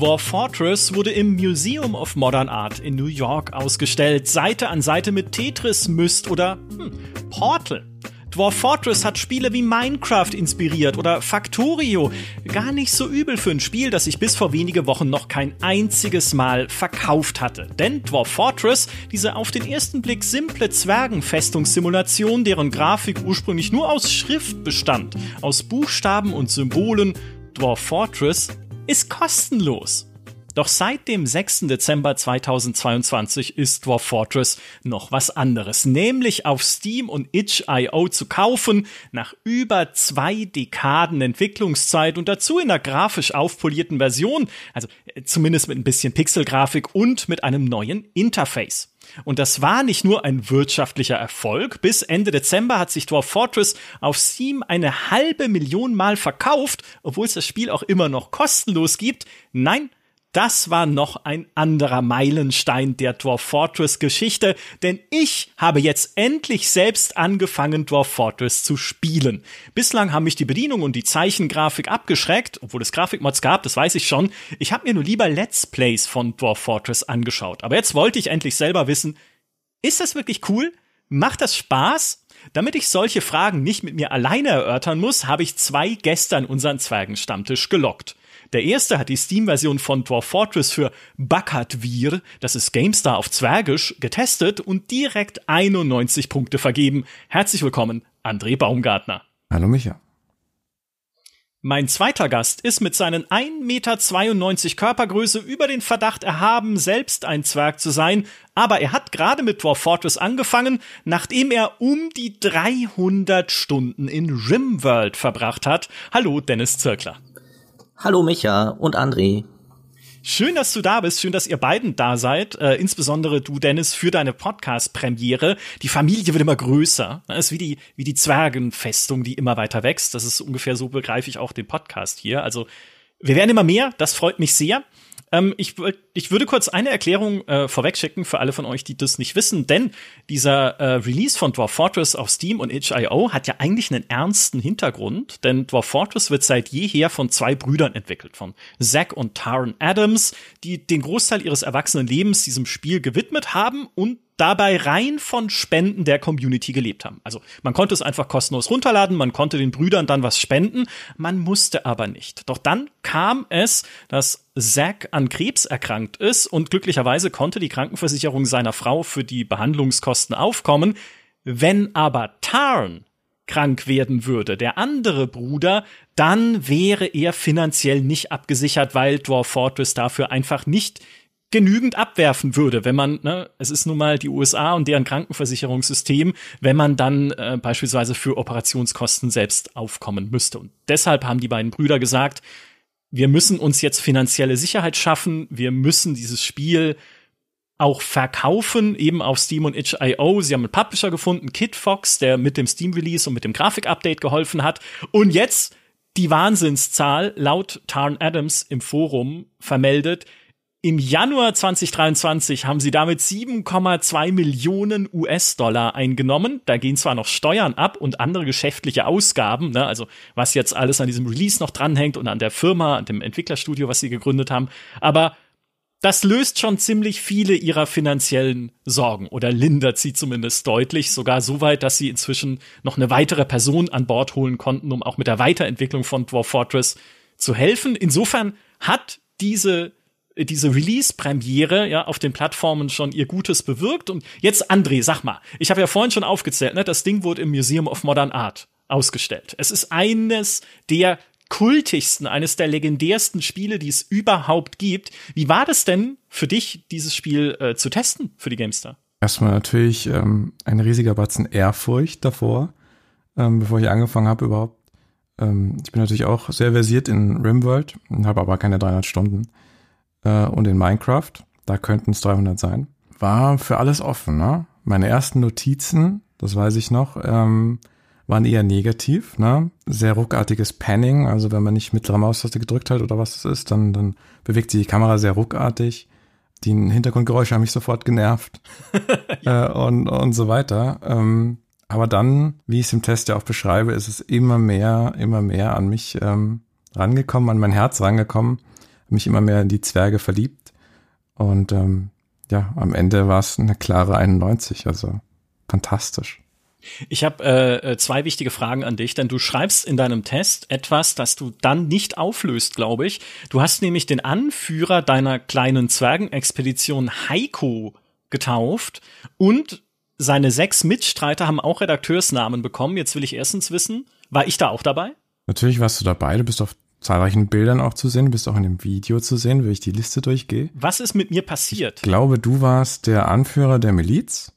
Dwarf Fortress wurde im Museum of Modern Art in New York ausgestellt, Seite an Seite mit Tetris, Myst oder hm, Portal. Dwarf Fortress hat Spiele wie Minecraft inspiriert oder Factorio. Gar nicht so übel für ein Spiel, das sich bis vor wenige Wochen noch kein einziges Mal verkauft hatte. Denn Dwarf Fortress, diese auf den ersten Blick simple Zwergenfestungssimulation, deren Grafik ursprünglich nur aus Schrift bestand, aus Buchstaben und Symbolen, Dwarf Fortress ist kostenlos. Doch seit dem 6. Dezember 2022 ist Dwarf Fortress noch was anderes, nämlich auf Steam und itch.io zu kaufen, nach über zwei Dekaden Entwicklungszeit und dazu in einer grafisch aufpolierten Version, also äh, zumindest mit ein bisschen Pixelgrafik und mit einem neuen Interface. Und das war nicht nur ein wirtschaftlicher Erfolg. Bis Ende Dezember hat sich Dwarf Fortress auf Steam eine halbe Million Mal verkauft, obwohl es das Spiel auch immer noch kostenlos gibt. Nein, das war noch ein anderer Meilenstein der Dwarf Fortress Geschichte, denn ich habe jetzt endlich selbst angefangen, Dwarf Fortress zu spielen. Bislang haben mich die Bedienung und die Zeichengrafik abgeschreckt, obwohl es Grafikmods gab, das weiß ich schon. Ich habe mir nur lieber Let's Plays von Dwarf Fortress angeschaut. Aber jetzt wollte ich endlich selber wissen, ist das wirklich cool? Macht das Spaß? Damit ich solche Fragen nicht mit mir alleine erörtern muss, habe ich zwei Gäste an unseren Zwergenstammtisch gelockt. Der erste hat die Steam-Version von Dwarf Fortress für Bakatvir, das ist GameStar auf Zwergisch, getestet und direkt 91 Punkte vergeben. Herzlich willkommen, André Baumgartner. Hallo Micha. Mein zweiter Gast ist mit seinen 1,92 Meter Körpergröße über den Verdacht erhaben, selbst ein Zwerg zu sein, aber er hat gerade mit Dwarf Fortress angefangen, nachdem er um die 300 Stunden in Rimworld verbracht hat. Hallo, Dennis Zirkler. Hallo Micha und André. Schön, dass du da bist. Schön, dass ihr beiden da seid. Äh, insbesondere du, Dennis, für deine Podcast-Premiere. Die Familie wird immer größer. Das ist wie die, wie die Zwergenfestung, die immer weiter wächst. Das ist ungefähr so begreife ich auch den Podcast hier. Also, wir werden immer mehr. Das freut mich sehr. Ähm, ich, ich würde kurz eine Erklärung äh, vorwegschicken für alle von euch, die das nicht wissen, denn dieser äh, Release von Dwarf Fortress auf Steam und itch.io hat ja eigentlich einen ernsten Hintergrund, denn Dwarf Fortress wird seit jeher von zwei Brüdern entwickelt, von Zack und Taron Adams, die den Großteil ihres erwachsenen Lebens diesem Spiel gewidmet haben und dabei rein von Spenden der Community gelebt haben. Also man konnte es einfach kostenlos runterladen, man konnte den Brüdern dann was spenden, man musste aber nicht. Doch dann kam es, dass Zack an Krebs erkrankt ist und glücklicherweise konnte die Krankenversicherung seiner Frau für die Behandlungskosten aufkommen. Wenn aber Tarn krank werden würde, der andere Bruder, dann wäre er finanziell nicht abgesichert, weil Dwarf Fortress dafür einfach nicht genügend abwerfen würde, wenn man, ne, es ist nun mal die USA und deren Krankenversicherungssystem, wenn man dann äh, beispielsweise für Operationskosten selbst aufkommen müsste. Und deshalb haben die beiden Brüder gesagt, wir müssen uns jetzt finanzielle Sicherheit schaffen, wir müssen dieses Spiel auch verkaufen, eben auf Steam und itch.io. Sie haben einen Publisher gefunden, Kid Fox, der mit dem Steam-Release und mit dem Grafik-Update geholfen hat. Und jetzt die Wahnsinnszahl laut Tarn Adams im Forum vermeldet, im Januar 2023 haben sie damit 7,2 Millionen US-Dollar eingenommen. Da gehen zwar noch Steuern ab und andere geschäftliche Ausgaben, ne, also was jetzt alles an diesem Release noch dranhängt und an der Firma, an dem Entwicklerstudio, was sie gegründet haben, aber das löst schon ziemlich viele ihrer finanziellen Sorgen oder lindert sie zumindest deutlich, sogar so weit, dass sie inzwischen noch eine weitere Person an Bord holen konnten, um auch mit der Weiterentwicklung von Dwarf Fortress zu helfen. Insofern hat diese diese Release-Premiere ja auf den Plattformen schon ihr Gutes bewirkt. Und jetzt, André, sag mal, ich habe ja vorhin schon aufgezählt, ne, das Ding wurde im Museum of Modern Art ausgestellt. Es ist eines der kultigsten, eines der legendärsten Spiele, die es überhaupt gibt. Wie war das denn für dich, dieses Spiel äh, zu testen für die GameStar? Erstmal natürlich ähm, ein riesiger Batzen Ehrfurcht davor, ähm, bevor ich angefangen habe überhaupt. Ähm, ich bin natürlich auch sehr versiert in Rimworld, habe aber keine 300 Stunden äh, und in Minecraft, da könnten es 300 sein, war für alles offen. Ne? Meine ersten Notizen, das weiß ich noch, ähm, waren eher negativ. Ne? Sehr ruckartiges Panning, also wenn man nicht mittlere Maustaste gedrückt hat oder was es ist, dann, dann bewegt sich die Kamera sehr ruckartig. Die Hintergrundgeräusche haben mich sofort genervt äh, und, und so weiter. Ähm, aber dann, wie ich es im Test ja auch beschreibe, ist es immer mehr, immer mehr an mich ähm, rangekommen, an mein Herz rangekommen mich immer mehr in die Zwerge verliebt. Und ähm, ja, am Ende war es eine klare 91, also fantastisch. Ich habe äh, äh, zwei wichtige Fragen an dich, denn du schreibst in deinem Test etwas, das du dann nicht auflöst, glaube ich. Du hast nämlich den Anführer deiner kleinen Zwergenexpedition Heiko getauft und seine sechs Mitstreiter haben auch Redakteursnamen bekommen. Jetzt will ich erstens wissen, war ich da auch dabei? Natürlich warst du dabei, du bist auf zahlreichen Bildern auch zu sehen, du bist auch in dem Video zu sehen, wie ich die Liste durchgehe. Was ist mit mir passiert? Ich glaube, du warst der Anführer der Miliz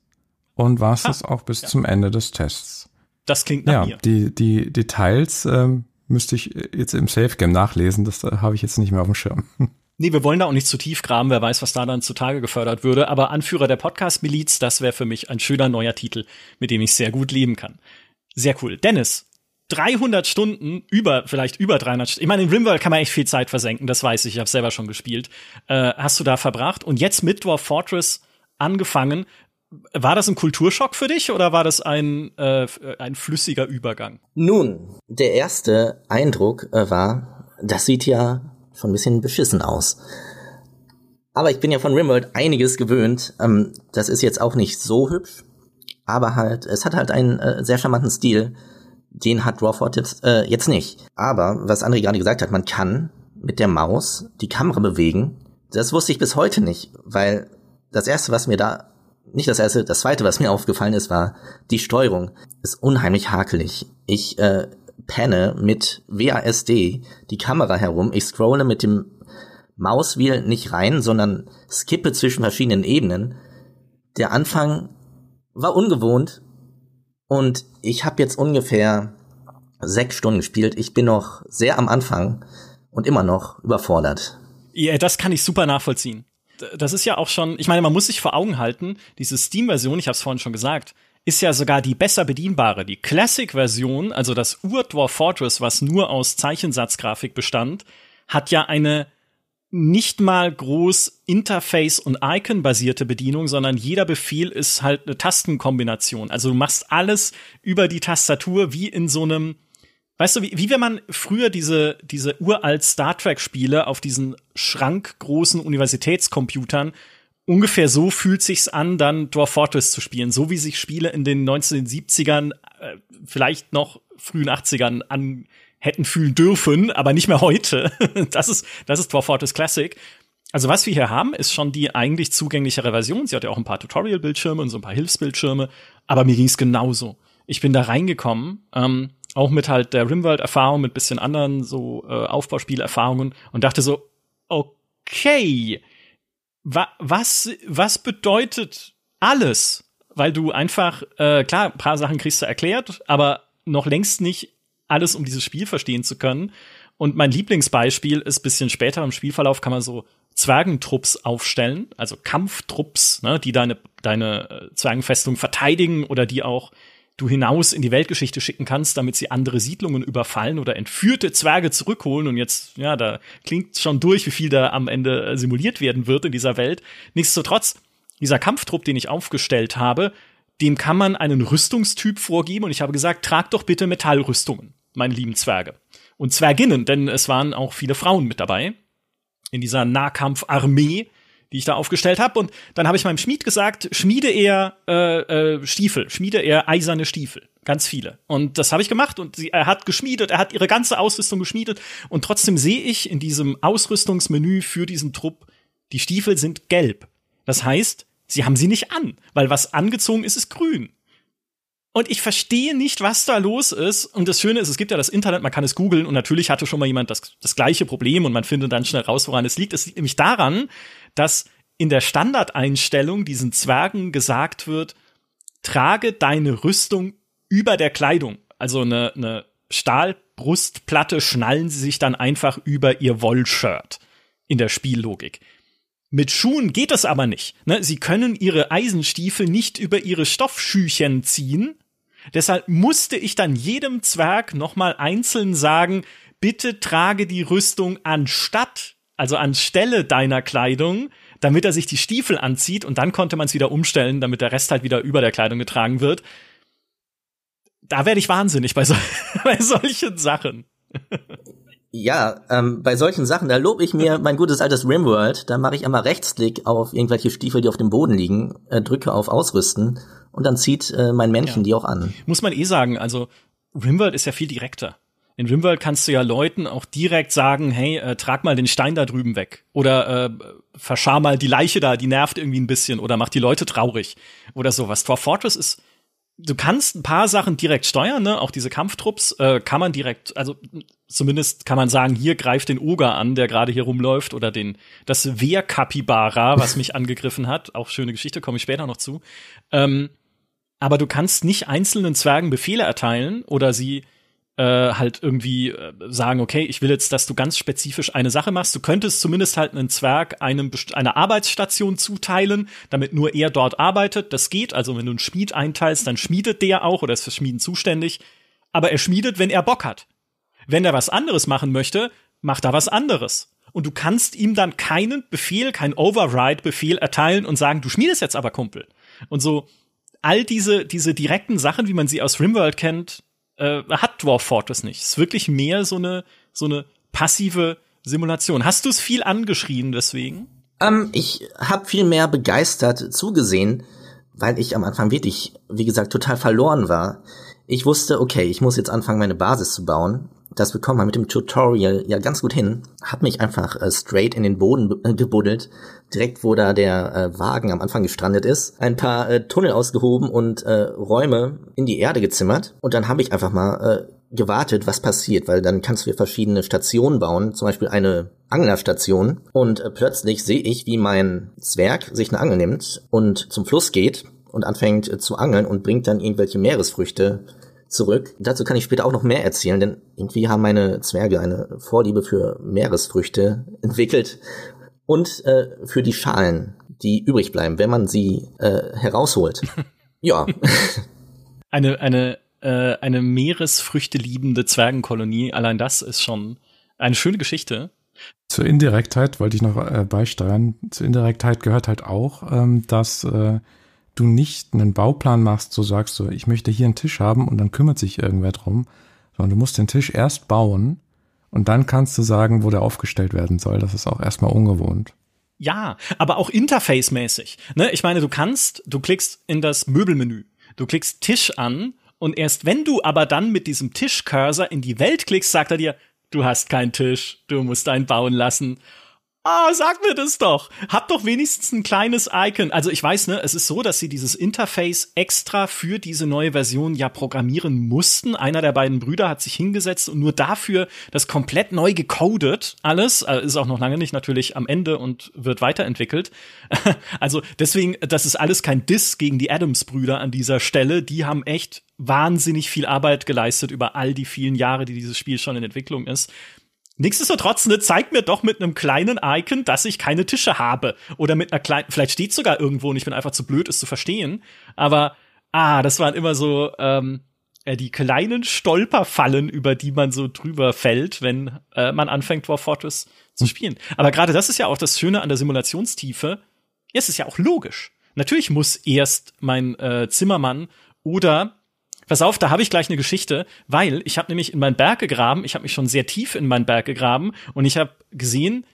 und warst es auch bis ja. zum Ende des Tests. Das klingt nach ja, mir. Die, die Details ähm, müsste ich jetzt im Safe Game nachlesen, das äh, habe ich jetzt nicht mehr auf dem Schirm. Nee, wir wollen da auch nicht zu tief graben, wer weiß, was da dann zutage gefördert würde, aber Anführer der Podcast-Miliz, das wäre für mich ein schöner neuer Titel, mit dem ich sehr gut leben kann. Sehr cool. Dennis, 300 Stunden, über, vielleicht über 300 Stunden. Ich meine, in Rimworld kann man echt viel Zeit versenken, das weiß ich, ich habe selber schon gespielt. Äh, hast du da verbracht und jetzt mit Dwarf Fortress angefangen. War das ein Kulturschock für dich oder war das ein, äh, ein flüssiger Übergang? Nun, der erste Eindruck äh, war, das sieht ja schon ein bisschen beschissen aus. Aber ich bin ja von Rimworld einiges gewöhnt. Ähm, das ist jetzt auch nicht so hübsch, aber halt, es hat halt einen äh, sehr charmanten Stil. Den hat Raw 4 Tips äh, jetzt nicht. Aber, was André gerade gesagt hat, man kann mit der Maus die Kamera bewegen. Das wusste ich bis heute nicht, weil das erste, was mir da, nicht das erste, das zweite, was mir aufgefallen ist, war die Steuerung. Ist unheimlich hakelig. Ich äh, penne mit WASD die Kamera herum. Ich scrolle mit dem Mauswheel nicht rein, sondern skippe zwischen verschiedenen Ebenen. Der Anfang war ungewohnt und ich habe jetzt ungefähr sechs Stunden gespielt. Ich bin noch sehr am Anfang und immer noch überfordert. Ja, das kann ich super nachvollziehen. Das ist ja auch schon, ich meine, man muss sich vor Augen halten, diese Steam-Version, ich habe es vorhin schon gesagt, ist ja sogar die besser bedienbare. Die Classic-Version, also das Ur-Dwarf Fortress, was nur aus Zeichensatzgrafik bestand, hat ja eine nicht mal groß Interface- und Icon-basierte Bedienung, sondern jeder Befehl ist halt eine Tastenkombination. Also du machst alles über die Tastatur wie in so einem, weißt du, wie, wie wenn man früher diese, diese uralt Star Trek-Spiele auf diesen schrankgroßen Universitätscomputern ungefähr so fühlt sich's an, dann Dwarf Fortress zu spielen, so wie sich Spiele in den 1970ern, äh, vielleicht noch frühen 80ern an hätten fühlen dürfen, aber nicht mehr heute. das ist das ist Dwarf Fortress Classic. Also was wir hier haben, ist schon die eigentlich zugänglichere Version. Sie hat ja auch ein paar Tutorial-Bildschirme und so ein paar Hilfsbildschirme, aber mir ging's genauso. Ich bin da reingekommen, ähm, auch mit halt der Rimworld-Erfahrung, mit bisschen anderen so äh, Aufbauspielerfahrungen und dachte so, okay, wa was, was bedeutet alles? Weil du einfach, äh, klar, ein paar Sachen kriegst du erklärt, aber noch längst nicht alles, um dieses Spiel verstehen zu können. Und mein Lieblingsbeispiel ist bisschen später im Spielverlauf kann man so Zwergentrupps aufstellen, also Kampftrupps, ne, die deine, deine äh, Zwergenfestung verteidigen oder die auch du hinaus in die Weltgeschichte schicken kannst, damit sie andere Siedlungen überfallen oder entführte Zwerge zurückholen. Und jetzt, ja, da klingt schon durch, wie viel da am Ende äh, simuliert werden wird in dieser Welt. Nichtsdestotrotz, dieser Kampftrupp, den ich aufgestellt habe, dem kann man einen Rüstungstyp vorgeben. Und ich habe gesagt, trag doch bitte Metallrüstungen, meine lieben Zwerge. Und Zwerginnen, denn es waren auch viele Frauen mit dabei in dieser Nahkampfarmee die ich da aufgestellt habe. Und dann habe ich meinem Schmied gesagt, schmiede er äh, äh, Stiefel, schmiede er eiserne Stiefel. Ganz viele. Und das habe ich gemacht und sie, er hat geschmiedet, er hat ihre ganze Ausrüstung geschmiedet. Und trotzdem sehe ich in diesem Ausrüstungsmenü für diesen Trupp, die Stiefel sind gelb. Das heißt, sie haben sie nicht an, weil was angezogen ist, ist grün. Und ich verstehe nicht, was da los ist. Und das Schöne ist, es gibt ja das Internet, man kann es googeln und natürlich hatte schon mal jemand das, das gleiche Problem und man findet dann schnell raus, woran es liegt. Es liegt nämlich daran, dass in der Standardeinstellung diesen Zwergen gesagt wird, trage deine Rüstung über der Kleidung. Also eine, eine Stahlbrustplatte schnallen sie sich dann einfach über ihr Wollshirt in der Spiellogik. Mit Schuhen geht es aber nicht. Ne? Sie können ihre Eisenstiefel nicht über ihre Stoffschüchen ziehen. Deshalb musste ich dann jedem Zwerg nochmal einzeln sagen, bitte trage die Rüstung anstatt, also anstelle deiner Kleidung, damit er sich die Stiefel anzieht und dann konnte man es wieder umstellen, damit der Rest halt wieder über der Kleidung getragen wird. Da werde ich wahnsinnig bei, so, bei solchen Sachen. Ja, ähm, bei solchen Sachen, da lobe ich mir mein gutes altes Rimworld. Da mache ich einmal Rechtsklick auf irgendwelche Stiefel, die auf dem Boden liegen, äh, drücke auf Ausrüsten und dann zieht äh, mein Männchen ja. die auch an. Muss man eh sagen, also Rimworld ist ja viel direkter. In Rimworld kannst du ja Leuten auch direkt sagen, hey, äh, trag mal den Stein da drüben weg. Oder äh, verschar mal die Leiche da, die nervt irgendwie ein bisschen. Oder mach die Leute traurig. Oder sowas. Dwarf Fortress ist du kannst ein paar Sachen direkt steuern, ne? Auch diese Kampftrupps äh, kann man direkt, also zumindest kann man sagen, hier greift den Oger an, der gerade hier rumläuft, oder den das Wehrkapibara, was mich angegriffen hat. Auch schöne Geschichte, komme ich später noch zu. Ähm, aber du kannst nicht einzelnen Zwergen Befehle erteilen oder sie äh, halt irgendwie äh, sagen, okay, ich will jetzt, dass du ganz spezifisch eine Sache machst. Du könntest zumindest halt einen Zwerg einem eine Arbeitsstation zuteilen, damit nur er dort arbeitet. Das geht. Also wenn du einen Schmied einteilst, dann schmiedet der auch oder ist für Schmieden zuständig. Aber er schmiedet, wenn er Bock hat. Wenn er was anderes machen möchte, macht er was anderes. Und du kannst ihm dann keinen Befehl, keinen Override-Befehl erteilen und sagen, du schmiedest jetzt aber Kumpel. Und so all diese, diese direkten Sachen, wie man sie aus Rimworld kennt, äh, hat Dwarf Fortress nicht. Es ist wirklich mehr so eine, so eine passive Simulation. Hast du es viel angeschrien deswegen? Ähm, ich habe viel mehr begeistert zugesehen, weil ich am Anfang wirklich, wie gesagt, total verloren war. Ich wusste, okay, ich muss jetzt anfangen, meine Basis zu bauen das bekommt man mit dem Tutorial ja ganz gut hin. Hab mich einfach äh, straight in den Boden äh, gebuddelt, direkt wo da der äh, Wagen am Anfang gestrandet ist, ein paar äh, Tunnel ausgehoben und äh, Räume in die Erde gezimmert. Und dann habe ich einfach mal äh, gewartet, was passiert, weil dann kannst du verschiedene Stationen bauen, zum Beispiel eine Anglerstation. Und äh, plötzlich sehe ich, wie mein Zwerg sich eine Angel nimmt und zum Fluss geht und anfängt äh, zu angeln und bringt dann irgendwelche Meeresfrüchte zurück. Dazu kann ich später auch noch mehr erzählen, denn irgendwie haben meine Zwerge eine Vorliebe für Meeresfrüchte entwickelt und äh, für die Schalen, die übrig bleiben, wenn man sie äh, herausholt. ja. Eine, eine, äh, eine Meeresfrüchte liebende Zwergenkolonie, allein das ist schon eine schöne Geschichte. Zur Indirektheit wollte ich noch äh, beisteuern. Zur Indirektheit gehört halt auch, ähm, dass äh, du nicht einen Bauplan machst, so sagst du, ich möchte hier einen Tisch haben und dann kümmert sich irgendwer drum, sondern du musst den Tisch erst bauen und dann kannst du sagen, wo der aufgestellt werden soll. Das ist auch erstmal ungewohnt. Ja, aber auch interface-mäßig. Ne? Ich meine, du kannst, du klickst in das Möbelmenü, du klickst Tisch an und erst wenn du aber dann mit diesem Tischcursor in die Welt klickst, sagt er dir, du hast keinen Tisch, du musst einen bauen lassen. Ah, sag mir das doch. Hab doch wenigstens ein kleines Icon. Also ich weiß, ne, es ist so, dass sie dieses Interface extra für diese neue Version ja programmieren mussten. Einer der beiden Brüder hat sich hingesetzt und nur dafür das komplett neu gecodet. Alles äh, ist auch noch lange nicht natürlich am Ende und wird weiterentwickelt. also deswegen, das ist alles kein Diss gegen die Adams-Brüder an dieser Stelle. Die haben echt wahnsinnig viel Arbeit geleistet über all die vielen Jahre, die dieses Spiel schon in Entwicklung ist. Nichtsdestotrotz, ne, zeigt mir doch mit einem kleinen Icon, dass ich keine Tische habe. Oder mit einer kleinen, vielleicht steht sogar irgendwo und ich bin einfach zu blöd, es zu verstehen. Aber, ah, das waren immer so, ähm, äh, die kleinen Stolperfallen, über die man so drüber fällt, wenn äh, man anfängt, War Fortress zu spielen. Aber gerade das ist ja auch das Schöne an der Simulationstiefe. Es ist ja auch logisch. Natürlich muss erst mein äh, Zimmermann oder Pass auf, da habe ich gleich eine Geschichte, weil ich habe nämlich in meinen Berg gegraben, ich habe mich schon sehr tief in meinen Berg gegraben und ich habe gesehen,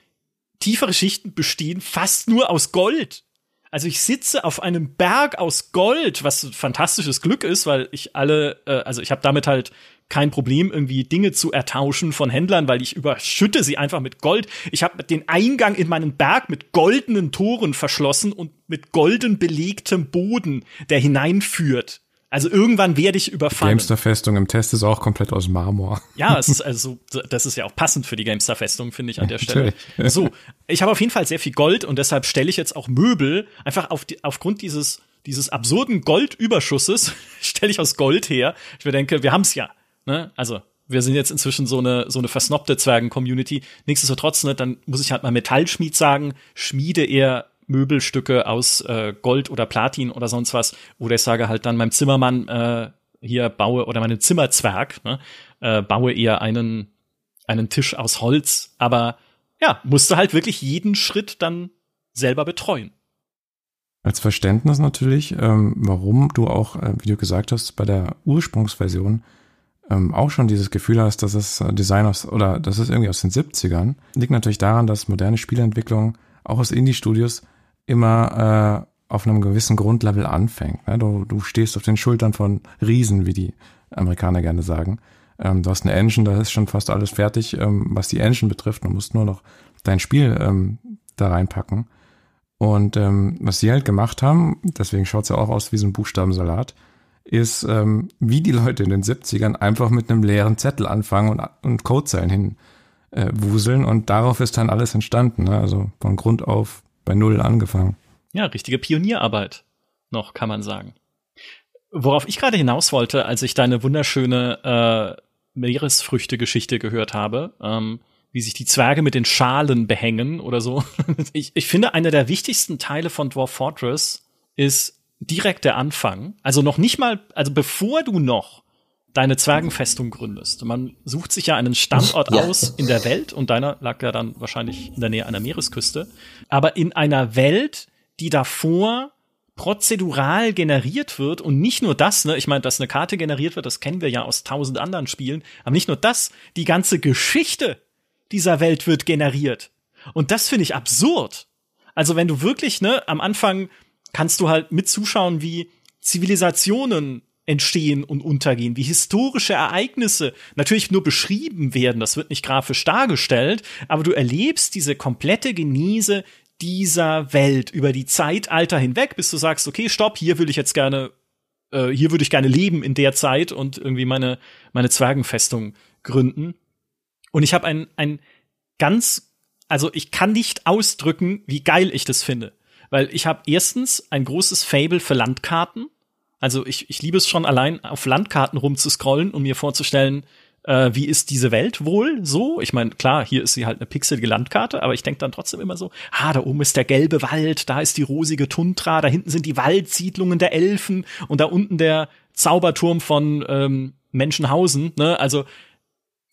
tiefere Schichten bestehen fast nur aus Gold. Also ich sitze auf einem Berg aus Gold, was fantastisches Glück ist, weil ich alle, äh, also ich habe damit halt kein Problem, irgendwie Dinge zu ertauschen von Händlern, weil ich überschütte sie einfach mit Gold. Ich habe den Eingang in meinen Berg mit goldenen Toren verschlossen und mit golden belegtem Boden, der hineinführt. Also irgendwann werde ich überfallen. Gamestar-Festung im Test ist auch komplett aus Marmor. Ja, es ist also, das ist ja auch passend für die Gamestar-Festung, finde ich an der Stelle. So, ich habe auf jeden Fall sehr viel Gold und deshalb stelle ich jetzt auch Möbel einfach auf die, aufgrund dieses dieses absurden Goldüberschusses stelle ich aus Gold her. Ich mir denke, wir haben's ja. Ne? Also wir sind jetzt inzwischen so eine so eine versnobte Zwergen-Community. Nichtsdestotrotz, ne, dann muss ich halt mal Metallschmied sagen, schmiede eher Möbelstücke aus äh, Gold oder Platin oder sonst was. Oder ich sage halt dann meinem Zimmermann äh, hier baue oder meinem Zimmerzwerg ne, äh, baue eher einen einen Tisch aus Holz. Aber ja, musste halt wirklich jeden Schritt dann selber betreuen. Als Verständnis natürlich, ähm, warum du auch, äh, wie du gesagt hast, bei der Ursprungsversion ähm, auch schon dieses Gefühl hast, dass es äh, Design aus, oder das ist irgendwie aus den 70ern, liegt natürlich daran, dass moderne Spieleentwicklung auch aus Indie-Studios immer äh, auf einem gewissen Grundlevel anfängt. Ne? Du, du stehst auf den Schultern von Riesen, wie die Amerikaner gerne sagen. Ähm, du hast eine Engine, da ist schon fast alles fertig, ähm, was die Engine betrifft. Du musst nur noch dein Spiel ähm, da reinpacken. Und ähm, was sie halt gemacht haben, deswegen schaut es ja auch aus wie so ein Buchstabensalat, ist, ähm, wie die Leute in den 70ern einfach mit einem leeren Zettel anfangen und, und Codezeilen hin äh, und darauf ist dann alles entstanden. Ne? Also von Grund auf bei Null angefangen. Ja, richtige Pionierarbeit noch, kann man sagen. Worauf ich gerade hinaus wollte, als ich deine wunderschöne äh, Meeresfrüchte-Geschichte gehört habe, ähm, wie sich die Zwerge mit den Schalen behängen oder so. ich, ich finde, einer der wichtigsten Teile von Dwarf Fortress ist direkt der Anfang. Also noch nicht mal, also bevor du noch deine Zwergenfestung gründest. Man sucht sich ja einen Standort ja. aus in der Welt und deiner lag ja dann wahrscheinlich in der Nähe einer Meeresküste. Aber in einer Welt, die davor prozedural generiert wird und nicht nur das, ne, ich meine, dass eine Karte generiert wird, das kennen wir ja aus tausend anderen Spielen, aber nicht nur das, die ganze Geschichte dieser Welt wird generiert. Und das finde ich absurd. Also wenn du wirklich, ne, am Anfang kannst du halt mit zuschauen, wie Zivilisationen entstehen und untergehen, wie historische Ereignisse natürlich nur beschrieben werden, das wird nicht grafisch dargestellt, aber du erlebst diese komplette Genese dieser Welt über die Zeitalter hinweg, bis du sagst, okay, stopp, hier will ich jetzt gerne, äh, hier würde ich gerne leben in der Zeit und irgendwie meine, meine Zwergenfestung gründen. Und ich habe ein, ein ganz, also ich kann nicht ausdrücken, wie geil ich das finde. Weil ich habe erstens ein großes Fable für Landkarten. Also ich, ich liebe es schon allein, auf Landkarten rumzuscrollen und mir vorzustellen, äh, wie ist diese Welt wohl so? Ich meine, klar, hier ist sie halt eine pixelige Landkarte, aber ich denke dann trotzdem immer so, ah, da oben ist der gelbe Wald, da ist die rosige Tundra, da hinten sind die Waldsiedlungen der Elfen und da unten der Zauberturm von ähm, Menschenhausen. Ne? Also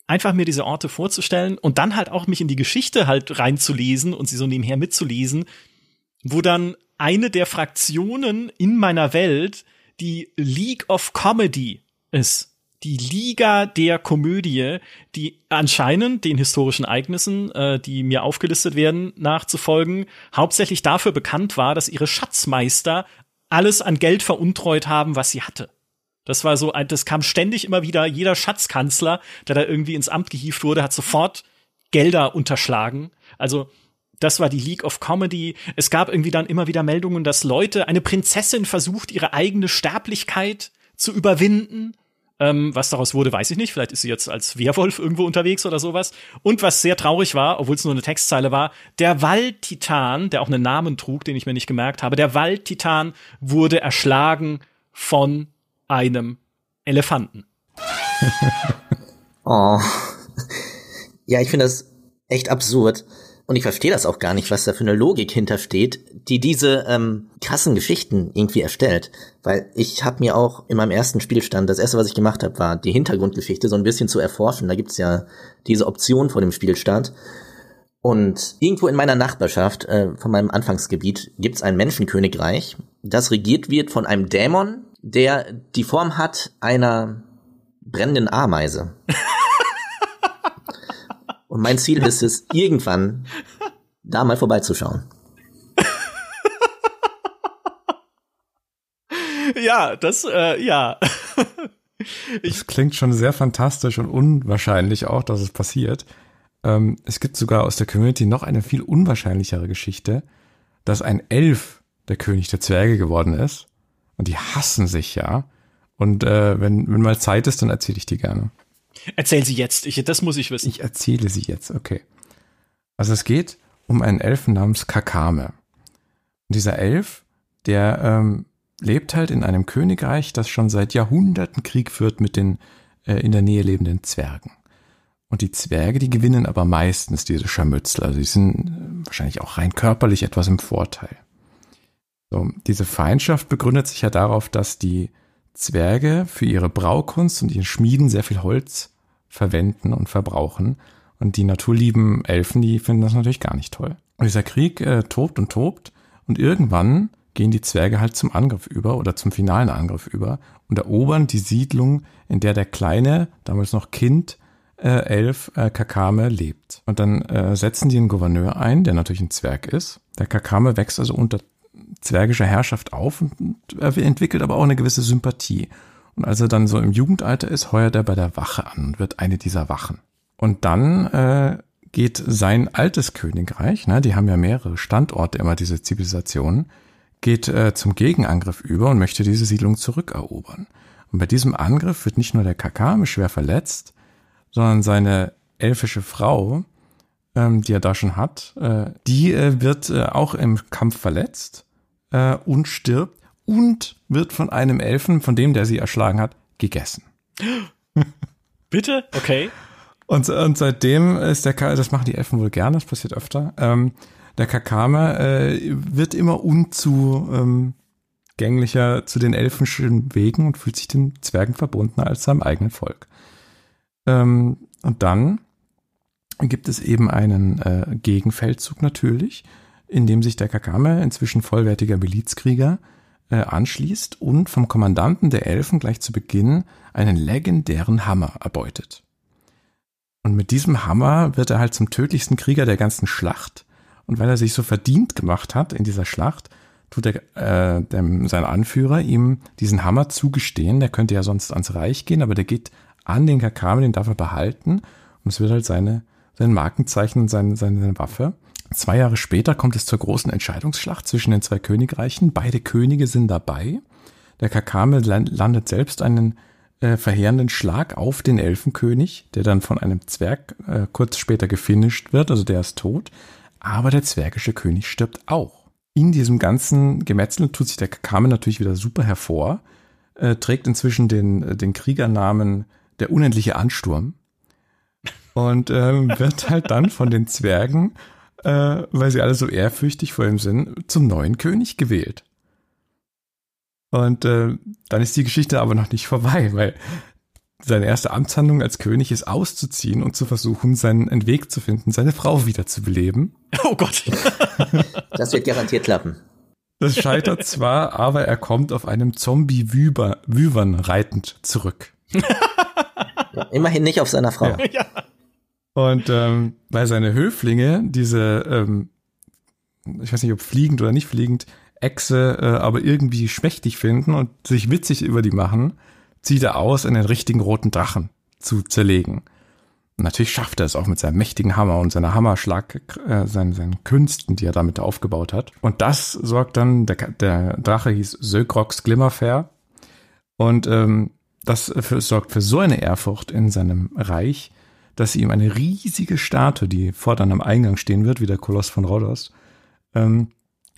einfach mir diese Orte vorzustellen und dann halt auch mich in die Geschichte halt reinzulesen und sie so nebenher mitzulesen, wo dann eine der Fraktionen in meiner Welt die League of Comedy ist. Die Liga der Komödie, die anscheinend den historischen Ereignissen, äh, die mir aufgelistet werden, nachzufolgen, hauptsächlich dafür bekannt war, dass ihre Schatzmeister alles an Geld veruntreut haben, was sie hatte. Das war so, das kam ständig immer wieder. Jeder Schatzkanzler, der da irgendwie ins Amt gehievt wurde, hat sofort Gelder unterschlagen. Also das war die League of Comedy. Es gab irgendwie dann immer wieder Meldungen, dass Leute, eine Prinzessin versucht, ihre eigene Sterblichkeit zu überwinden. Ähm, was daraus wurde, weiß ich nicht. Vielleicht ist sie jetzt als Werwolf irgendwo unterwegs oder sowas. Und was sehr traurig war, obwohl es nur eine Textzeile war, der Waldtitan, der auch einen Namen trug, den ich mir nicht gemerkt habe, der Waldtitan wurde erschlagen von einem Elefanten. oh. Ja, ich finde das echt absurd. Und ich verstehe das auch gar nicht, was da für eine Logik hintersteht, die diese ähm, krassen Geschichten irgendwie erstellt. Weil ich habe mir auch in meinem ersten Spielstand, das erste, was ich gemacht habe, war die Hintergrundgeschichte so ein bisschen zu erforschen. Da gibt's ja diese Option vor dem Spielstart. Und irgendwo in meiner Nachbarschaft, äh, von meinem Anfangsgebiet, gibt's ein Menschenkönigreich, das regiert wird von einem Dämon, der die Form hat einer brennenden Ameise. Und mein Ziel ist es, irgendwann da mal vorbeizuschauen. ja, das, äh, ja. Es klingt schon sehr fantastisch und unwahrscheinlich auch, dass es passiert. Ähm, es gibt sogar aus der Community noch eine viel unwahrscheinlichere Geschichte, dass ein Elf der König der Zwerge geworden ist. Und die hassen sich ja. Und äh, wenn, wenn mal Zeit ist, dann erzähle ich die gerne. Erzähl sie jetzt. Ich, das muss ich wissen. Ich erzähle sie jetzt, okay. Also es geht um einen Elfen namens Kakame. Und dieser Elf, der ähm, lebt halt in einem Königreich, das schon seit Jahrhunderten Krieg führt mit den äh, in der Nähe lebenden Zwergen. Und die Zwerge, die gewinnen aber meistens diese Scharmützel. Also die sind äh, wahrscheinlich auch rein körperlich etwas im Vorteil. So, diese Feindschaft begründet sich ja darauf, dass die Zwerge für ihre Braukunst und ihren Schmieden sehr viel Holz verwenden und verbrauchen. Und die naturlieben Elfen, die finden das natürlich gar nicht toll. Und dieser Krieg äh, tobt und tobt und irgendwann gehen die Zwerge halt zum Angriff über oder zum finalen Angriff über und erobern die Siedlung, in der der kleine, damals noch Kind, äh, Elf äh, Kakame lebt. Und dann äh, setzen die einen Gouverneur ein, der natürlich ein Zwerg ist. Der Kakame wächst also unter zwergischer Herrschaft auf und entwickelt aber auch eine gewisse Sympathie. Und als er dann so im Jugendalter ist, heuert er bei der Wache an und wird eine dieser Wachen. Und dann äh, geht sein altes Königreich, ne, die haben ja mehrere Standorte immer, diese Zivilisationen, geht äh, zum Gegenangriff über und möchte diese Siedlung zurückerobern. Und bei diesem Angriff wird nicht nur der Kakame schwer verletzt, sondern seine elfische Frau, ähm, die er da schon hat, äh, die äh, wird äh, auch im Kampf verletzt äh, und stirbt und wird von einem Elfen, von dem, der sie erschlagen hat, gegessen. Bitte? Okay. Und, und seitdem ist der, Ka das machen die Elfen wohl gerne, das passiert öfter, ähm, der Kakame äh, wird immer unzugänglicher zu den elfischen Wegen und fühlt sich den Zwergen verbundener als seinem eigenen Volk. Ähm, und dann gibt es eben einen äh, Gegenfeldzug natürlich, in dem sich der Kakame, inzwischen vollwertiger Milizkrieger, äh, anschließt und vom Kommandanten der Elfen gleich zu Beginn einen legendären Hammer erbeutet. Und mit diesem Hammer wird er halt zum tödlichsten Krieger der ganzen Schlacht. Und weil er sich so verdient gemacht hat in dieser Schlacht, tut er, äh, dem, sein Anführer ihm diesen Hammer zugestehen. Der könnte ja sonst ans Reich gehen, aber der geht an den Kakame, den darf er behalten. Und es wird halt seine, sein Markenzeichen und seine, seine, seine Waffe. Zwei Jahre später kommt es zur großen Entscheidungsschlacht zwischen den zwei Königreichen. Beide Könige sind dabei. Der Kakame landet selbst einen äh, verheerenden Schlag auf den Elfenkönig, der dann von einem Zwerg äh, kurz später gefinisht wird, also der ist tot. Aber der zwergische König stirbt auch. In diesem ganzen Gemetzel tut sich der Kakame natürlich wieder super hervor, äh, trägt inzwischen den, äh, den Kriegernamen der unendliche Ansturm und ähm, wird halt dann von den Zwergen, äh, weil sie alle so ehrfürchtig vor ihm sind, zum neuen König gewählt. Und äh, dann ist die Geschichte aber noch nicht vorbei, weil seine erste Amtshandlung als König ist auszuziehen und zu versuchen, seinen Weg zu finden, seine Frau wieder zu beleben. Oh Gott. das wird garantiert klappen. Das scheitert zwar, aber er kommt auf einem Zombie-Wüvern reitend zurück. Ja, immerhin nicht auf seiner Frau. Ja. Und ähm, weil seine Höflinge diese, ähm, ich weiß nicht, ob fliegend oder nicht fliegend, Echse äh, aber irgendwie schmächtig finden und sich witzig über die machen, zieht er aus, einen richtigen roten Drachen zu zerlegen. Und natürlich schafft er es auch mit seinem mächtigen Hammer und seiner Hammerschlag, äh, seinen, seinen Künsten, die er damit aufgebaut hat. Und das sorgt dann, der, der Drache hieß Sökrox Glimmerfair. Und ähm, das für, sorgt für so eine Ehrfurcht in seinem Reich, dass sie ihm eine riesige Statue, die fortan am Eingang stehen wird, wie der Koloss von Rhodos, ähm,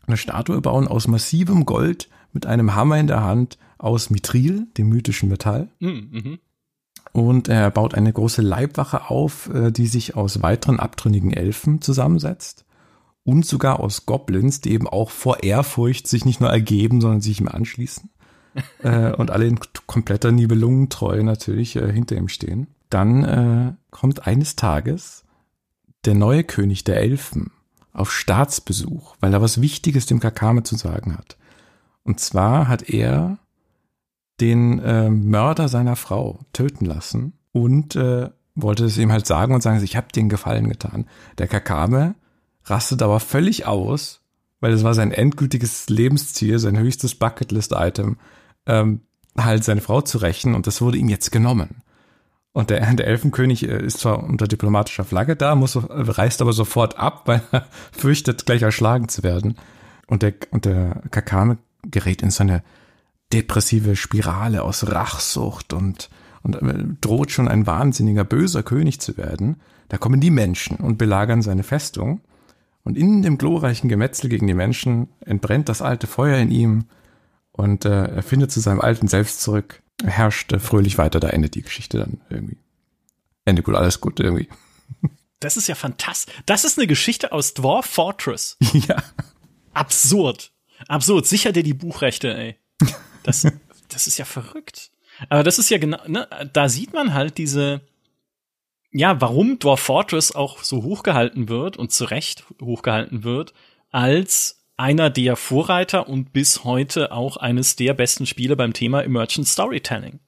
eine Statue bauen aus massivem Gold mit einem Hammer in der Hand aus Mithril, dem mythischen Metall. Mhm. mhm. Und er baut eine große Leibwache auf, äh, die sich aus weiteren abtrünnigen Elfen zusammensetzt. Und sogar aus Goblins, die eben auch vor Ehrfurcht sich nicht nur ergeben, sondern sich ihm anschließen. äh, und alle in kompletter Nibelungentreue natürlich äh, hinter ihm stehen. Dann äh, kommt eines Tages der neue König der Elfen auf Staatsbesuch, weil er was Wichtiges dem Kakame zu sagen hat. Und zwar hat er den äh, Mörder seiner Frau töten lassen und äh, wollte es ihm halt sagen und sagen, ich habe dir einen Gefallen getan. Der Kakame rastet aber völlig aus, weil es war sein endgültiges Lebensziel, sein höchstes Bucketlist-Item, ähm, halt seine Frau zu rächen und das wurde ihm jetzt genommen. Und der, der Elfenkönig äh, ist zwar unter diplomatischer Flagge da, muss, reist aber sofort ab, weil er fürchtet, gleich erschlagen zu werden. Und der, und der Kakame gerät in so eine depressive Spirale aus Rachsucht und, und äh, droht schon ein wahnsinniger, böser König zu werden. Da kommen die Menschen und belagern seine Festung. Und in dem glorreichen Gemetzel gegen die Menschen entbrennt das alte Feuer in ihm und äh, er findet zu seinem alten Selbst zurück herrschte fröhlich weiter, da endet die Geschichte dann irgendwie. Ende gut, alles gut irgendwie. Das ist ja fantastisch. Das ist eine Geschichte aus Dwarf Fortress. Ja. Absurd. Absurd. Sicher dir die Buchrechte, ey. Das, das ist ja verrückt. Aber das ist ja genau, ne, da sieht man halt diese, ja, warum Dwarf Fortress auch so hochgehalten wird und zu Recht hochgehalten wird, als einer der Vorreiter und bis heute auch eines der besten Spiele beim Thema Emergent Storytelling.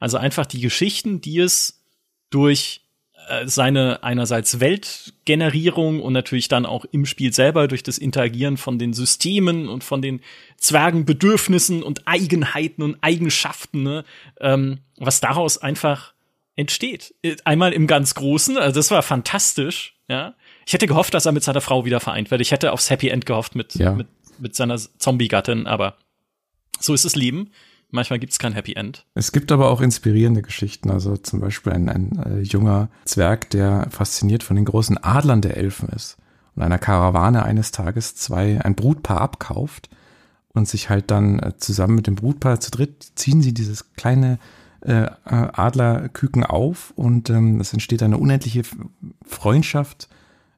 Also einfach die Geschichten, die es durch äh, seine einerseits Weltgenerierung und natürlich dann auch im Spiel selber durch das Interagieren von den Systemen und von den Zwergenbedürfnissen und Eigenheiten und Eigenschaften, ne, ähm, was daraus einfach entsteht. Einmal im ganz Großen, also das war fantastisch, ja. Ich hätte gehofft, dass er mit seiner Frau wieder vereint wird. Ich hätte aufs Happy End gehofft mit, ja. mit, mit seiner Zombie-Gattin, aber so ist das Leben. Manchmal gibt es kein Happy End. Es gibt aber auch inspirierende Geschichten. Also zum Beispiel ein, ein äh, junger Zwerg, der fasziniert von den großen Adlern der Elfen ist und einer Karawane eines Tages zwei ein Brutpaar abkauft und sich halt dann äh, zusammen mit dem Brutpaar zu dritt ziehen sie dieses kleine äh, Adlerküken auf und ähm, es entsteht eine unendliche Freundschaft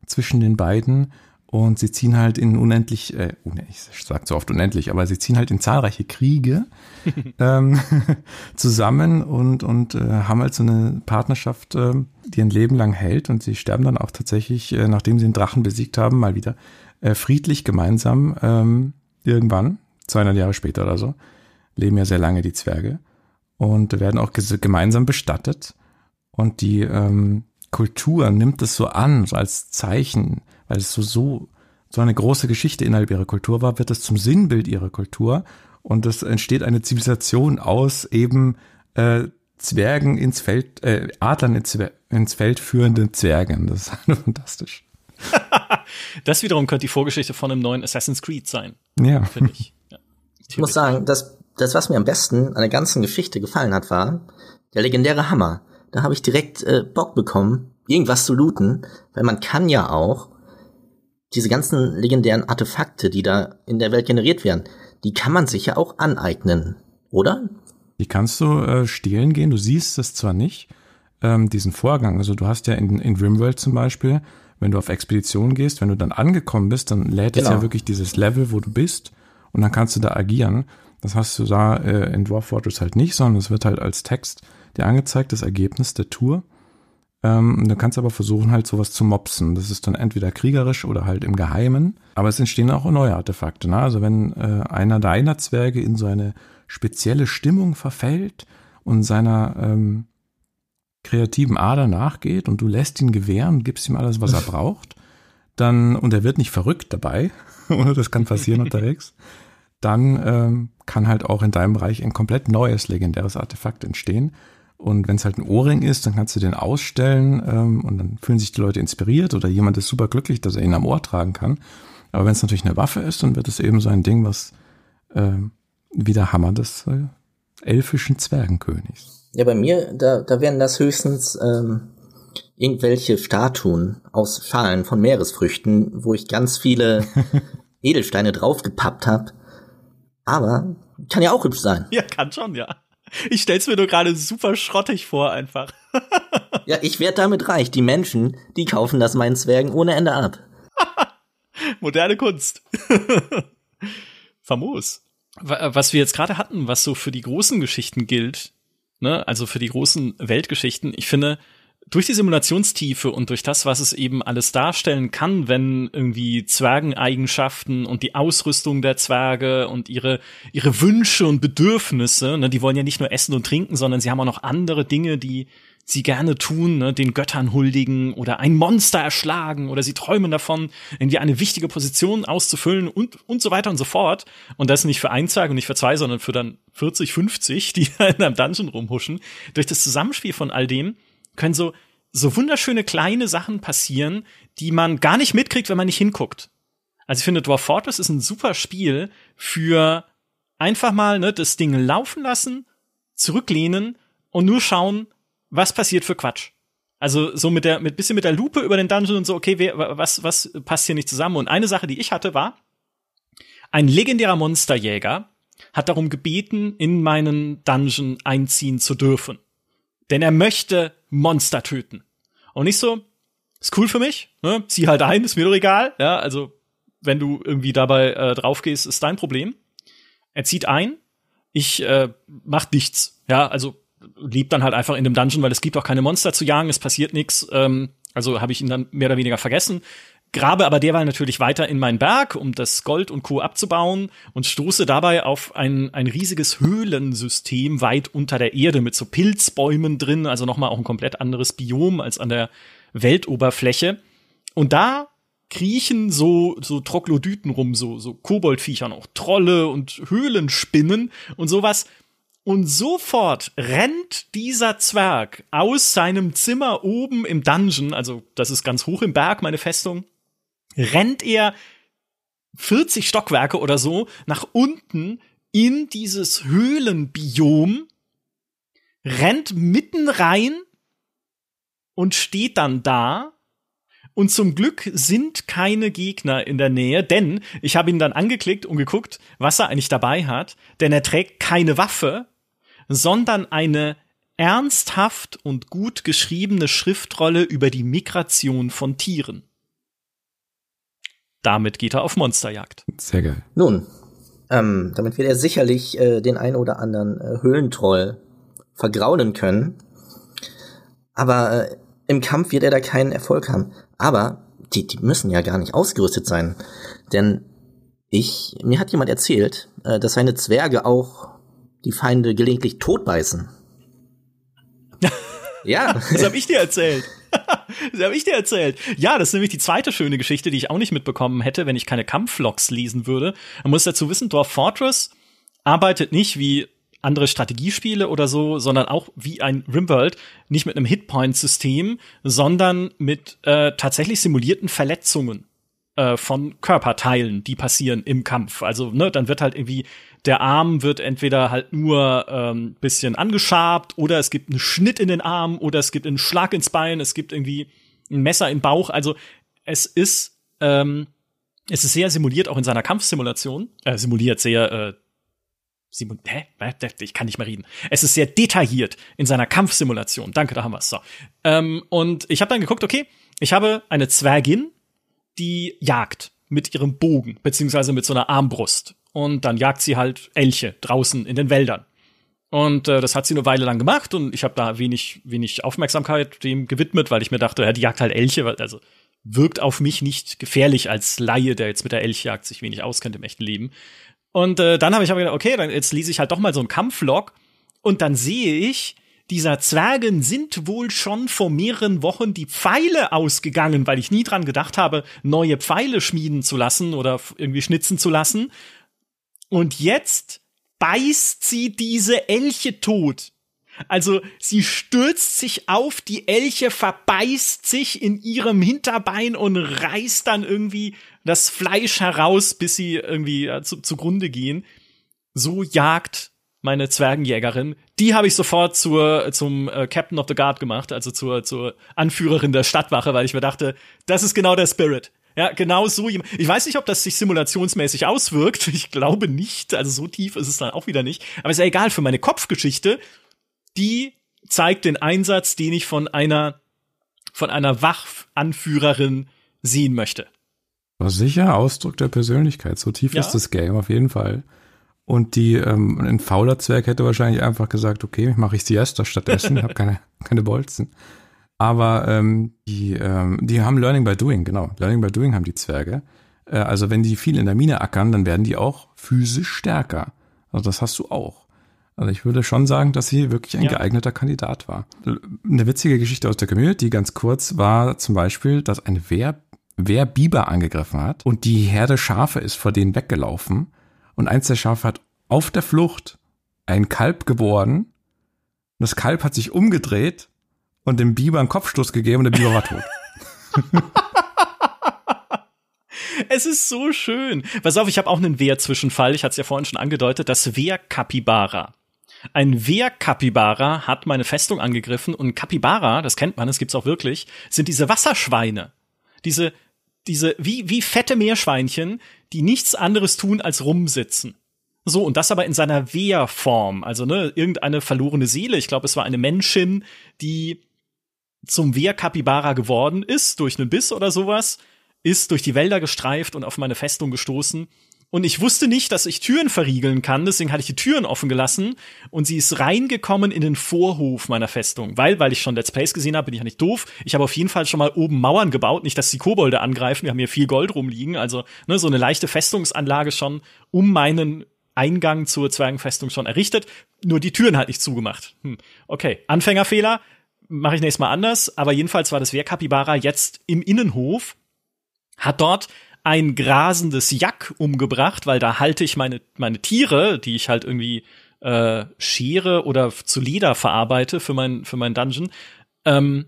zwischen den beiden und sie ziehen halt in unendlich, äh, ich sag so oft unendlich, aber sie ziehen halt in zahlreiche Kriege ähm, zusammen und, und äh, haben halt so eine Partnerschaft, äh, die ein Leben lang hält und sie sterben dann auch tatsächlich, äh, nachdem sie den Drachen besiegt haben, mal wieder äh, friedlich gemeinsam ähm, irgendwann, 200 Jahre später oder so, leben ja sehr lange die Zwerge und werden auch gemeinsam bestattet und die ähm, Kultur nimmt es so an, so als Zeichen weil es so, so, so eine große Geschichte innerhalb ihrer Kultur war, wird es zum Sinnbild ihrer Kultur und es entsteht eine Zivilisation aus eben äh, Zwergen ins Feld, äh, Adlern ins, ins Feld führenden Zwergen. Das ist fantastisch. das wiederum könnte die Vorgeschichte von einem neuen Assassin's Creed sein. Ja. Finde ich. Ja, ich muss sagen, das, das, was mir am besten an der ganzen Geschichte gefallen hat, war der legendäre Hammer. Da habe ich direkt äh, Bock bekommen, irgendwas zu looten, weil man kann ja auch diese ganzen legendären Artefakte, die da in der Welt generiert werden, die kann man sich ja auch aneignen, oder? Die kannst du äh, stehlen gehen, du siehst es zwar nicht, ähm, diesen Vorgang. Also du hast ja in, in Rimworld zum Beispiel, wenn du auf Expedition gehst, wenn du dann angekommen bist, dann lädt genau. es ja genau. wirklich dieses Level, wo du bist und dann kannst du da agieren. Das hast du da äh, in Dwarf Fortress halt nicht, sondern es wird halt als Text dir angezeigt, das Ergebnis der Tour. Ähm, du kannst aber versuchen, halt sowas zu mopsen. Das ist dann entweder kriegerisch oder halt im Geheimen. Aber es entstehen auch neue Artefakte. Ne? Also wenn äh, einer deiner Zwerge in so eine spezielle Stimmung verfällt und seiner ähm, kreativen Ader nachgeht und du lässt ihn gewähren, gibst ihm alles, was er braucht, dann, und er wird nicht verrückt dabei, oder das kann passieren unterwegs, dann ähm, kann halt auch in deinem Bereich ein komplett neues legendäres Artefakt entstehen. Und wenn es halt ein Ohrring ist, dann kannst du den ausstellen ähm, und dann fühlen sich die Leute inspiriert oder jemand ist super glücklich, dass er ihn am Ohr tragen kann. Aber wenn es natürlich eine Waffe ist, dann wird es eben so ein Ding, was äh, wie der Hammer des äh, elfischen Zwergenkönigs. Ja, bei mir, da, da wären das höchstens ähm, irgendwelche Statuen aus Schalen von Meeresfrüchten, wo ich ganz viele Edelsteine draufgepappt habe. Aber kann ja auch hübsch sein. Ja, kann schon, ja. Ich stell's mir nur gerade super schrottig vor, einfach. ja, ich werd damit reich. Die Menschen, die kaufen das meinen Zwergen ohne Ende ab. Moderne Kunst. Famos. Was wir jetzt gerade hatten, was so für die großen Geschichten gilt, ne, also für die großen Weltgeschichten, ich finde, durch die Simulationstiefe und durch das, was es eben alles darstellen kann, wenn irgendwie Zwergeneigenschaften und die Ausrüstung der Zwerge und ihre, ihre Wünsche und Bedürfnisse, ne, die wollen ja nicht nur essen und trinken, sondern sie haben auch noch andere Dinge, die sie gerne tun, ne, den Göttern huldigen oder ein Monster erschlagen oder sie träumen davon, irgendwie eine wichtige Position auszufüllen und, und so weiter und so fort. Und das nicht für ein Zwerg und nicht für zwei, sondern für dann 40, 50, die in einem Dungeon rumhuschen. Durch das Zusammenspiel von all dem können so, so wunderschöne kleine Sachen passieren, die man gar nicht mitkriegt, wenn man nicht hinguckt. Also ich finde, Dwarf Fortress ist ein super Spiel für einfach mal ne, das Ding laufen lassen, zurücklehnen und nur schauen, was passiert für Quatsch. Also so mit der mit bisschen mit der Lupe über den Dungeon und so, okay, wer, was was passt hier nicht zusammen? Und eine Sache, die ich hatte, war ein legendärer Monsterjäger hat darum gebeten, in meinen Dungeon einziehen zu dürfen. Denn er möchte Monster töten. Und nicht so, ist cool für mich, ne? zieh halt ein, ist mir doch egal. Ja, also wenn du irgendwie dabei äh, draufgehst, ist dein Problem. Er zieht ein, ich äh, mach nichts. Ja, also lieb dann halt einfach in dem Dungeon, weil es gibt auch keine Monster zu jagen, es passiert nichts. Ähm, also habe ich ihn dann mehr oder weniger vergessen. Grabe aber derweil natürlich weiter in meinen Berg, um das Gold und Co. abzubauen und stoße dabei auf ein, ein riesiges Höhlensystem weit unter der Erde mit so Pilzbäumen drin, also nochmal auch ein komplett anderes Biom als an der Weltoberfläche. Und da kriechen so, so Troglodyten rum, so, so Koboldviecher noch, Trolle und Höhlenspinnen und sowas. Und sofort rennt dieser Zwerg aus seinem Zimmer oben im Dungeon, also das ist ganz hoch im Berg, meine Festung, rennt er 40 Stockwerke oder so nach unten in dieses Höhlenbiom, rennt mitten rein und steht dann da. Und zum Glück sind keine Gegner in der Nähe, denn ich habe ihn dann angeklickt und geguckt, was er eigentlich dabei hat, denn er trägt keine Waffe, sondern eine ernsthaft und gut geschriebene Schriftrolle über die Migration von Tieren. Damit geht er auf Monsterjagd. Sehr geil. Nun, ähm, damit wird er sicherlich äh, den ein oder anderen äh, Höhlentroll vergraulen können. Aber äh, im Kampf wird er da keinen Erfolg haben. Aber die, die müssen ja gar nicht ausgerüstet sein. Denn ich, mir hat jemand erzählt, äh, dass seine Zwerge auch die Feinde gelegentlich totbeißen. ja. Das habe ich dir erzählt. das habe ich dir erzählt. Ja, das ist nämlich die zweite schöne Geschichte, die ich auch nicht mitbekommen hätte, wenn ich keine Kampflogs lesen würde. Man muss dazu wissen, Dwarf Fortress arbeitet nicht wie andere Strategiespiele oder so, sondern auch wie ein Rimworld, nicht mit einem Hitpoint-System, sondern mit äh, tatsächlich simulierten Verletzungen äh, von Körperteilen, die passieren im Kampf. Also, ne, dann wird halt irgendwie der Arm wird entweder halt nur ähm, bisschen angeschabt oder es gibt einen Schnitt in den Arm oder es gibt einen Schlag ins Bein, es gibt irgendwie ein Messer im Bauch. Also es ist ähm, es ist sehr simuliert, auch in seiner Kampfsimulation. Äh, simuliert sehr äh, Simul Hä? Ich kann nicht mehr reden. Es ist sehr detailliert in seiner Kampfsimulation. Danke, da haben wir's. So. Ähm, und ich habe dann geguckt, okay, ich habe eine Zwergin, die jagt mit ihrem Bogen, beziehungsweise mit so einer Armbrust. Und dann jagt sie halt Elche draußen in den Wäldern. Und äh, das hat sie eine Weile lang gemacht und ich habe da wenig, wenig Aufmerksamkeit dem gewidmet, weil ich mir dachte, ja, die jagt halt Elche, also wirkt auf mich nicht gefährlich als Laie, der jetzt mit der Elchjagd sich wenig auskennt im echten Leben. Und äh, dann habe ich aber gedacht, okay, dann jetzt lese ich halt doch mal so einen Kampflog und dann sehe ich, dieser Zwergen sind wohl schon vor mehreren Wochen die Pfeile ausgegangen, weil ich nie dran gedacht habe, neue Pfeile schmieden zu lassen oder irgendwie schnitzen zu lassen. Und jetzt beißt sie diese Elche tot. Also sie stürzt sich auf die Elche, verbeißt sich in ihrem Hinterbein und reißt dann irgendwie das Fleisch heraus, bis sie irgendwie zu, zugrunde gehen. So jagt meine Zwergenjägerin. Die habe ich sofort zur, zum äh, Captain of the Guard gemacht, also zur, zur Anführerin der Stadtwache, weil ich mir dachte, das ist genau der Spirit. Ja, genau so. Ich weiß nicht, ob das sich simulationsmäßig auswirkt. Ich glaube nicht. Also so tief ist es dann auch wieder nicht. Aber ist ja egal. Für meine Kopfgeschichte, die zeigt den Einsatz, den ich von einer, von einer Wachanführerin sehen möchte. Sicher Ausdruck der Persönlichkeit. So tief ja. ist das Game auf jeden Fall. Und die, ähm, ein fauler Zwerg hätte wahrscheinlich einfach gesagt, okay, mache ich Siesta stattdessen, habe keine, keine Bolzen. Aber ähm, die, ähm, die haben Learning by Doing, genau. Learning by Doing haben die Zwerge. Äh, also wenn die viel in der Mine ackern, dann werden die auch physisch stärker. Also das hast du auch. Also ich würde schon sagen, dass sie wirklich ein ja. geeigneter Kandidat war. Eine witzige Geschichte aus der Community, ganz kurz, war zum Beispiel, dass ein Wehr, Wehrbiber angegriffen hat und die Herde Schafe ist vor denen weggelaufen und eins der Schafe hat auf der Flucht ein Kalb geboren. Das Kalb hat sich umgedreht und dem Biber einen Kopfstoß gegeben und der Biber war tot. Es ist so schön. Pass auf, ich habe auch einen Wehr-Zwischenfall. Ich hatte es ja vorhin schon angedeutet. Das Wehr-Kapibara. Ein Wehr-Kapibara hat meine Festung angegriffen und Kapibara, das kennt man, das gibt's auch wirklich, sind diese Wasserschweine. Diese, diese, wie, wie fette Meerschweinchen, die nichts anderes tun als rumsitzen. So, und das aber in seiner Wehrform. Also, ne, irgendeine verlorene Seele. Ich glaube, es war eine Menschin, die zum Wehrkapibara geworden ist, durch einen Biss oder sowas, ist durch die Wälder gestreift und auf meine Festung gestoßen Und ich wusste nicht, dass ich Türen verriegeln kann, deswegen hatte ich die Türen offen gelassen und sie ist reingekommen in den Vorhof meiner Festung. Weil, weil ich schon Let's Plays gesehen habe, bin ich ja nicht doof. Ich habe auf jeden Fall schon mal oben Mauern gebaut, nicht, dass die Kobolde angreifen, wir haben hier viel Gold rumliegen, also ne, so eine leichte Festungsanlage schon um meinen Eingang zur Zwergenfestung schon errichtet, nur die Türen halt nicht zugemacht. Hm. Okay, Anfängerfehler, mache ich nächstes Mal anders, aber jedenfalls war das Wehrkapibara jetzt im Innenhof, hat dort ein grasendes Jack umgebracht, weil da halte ich meine, meine Tiere, die ich halt irgendwie äh, schere oder zu Leder verarbeite für mein, für mein Dungeon. Ähm,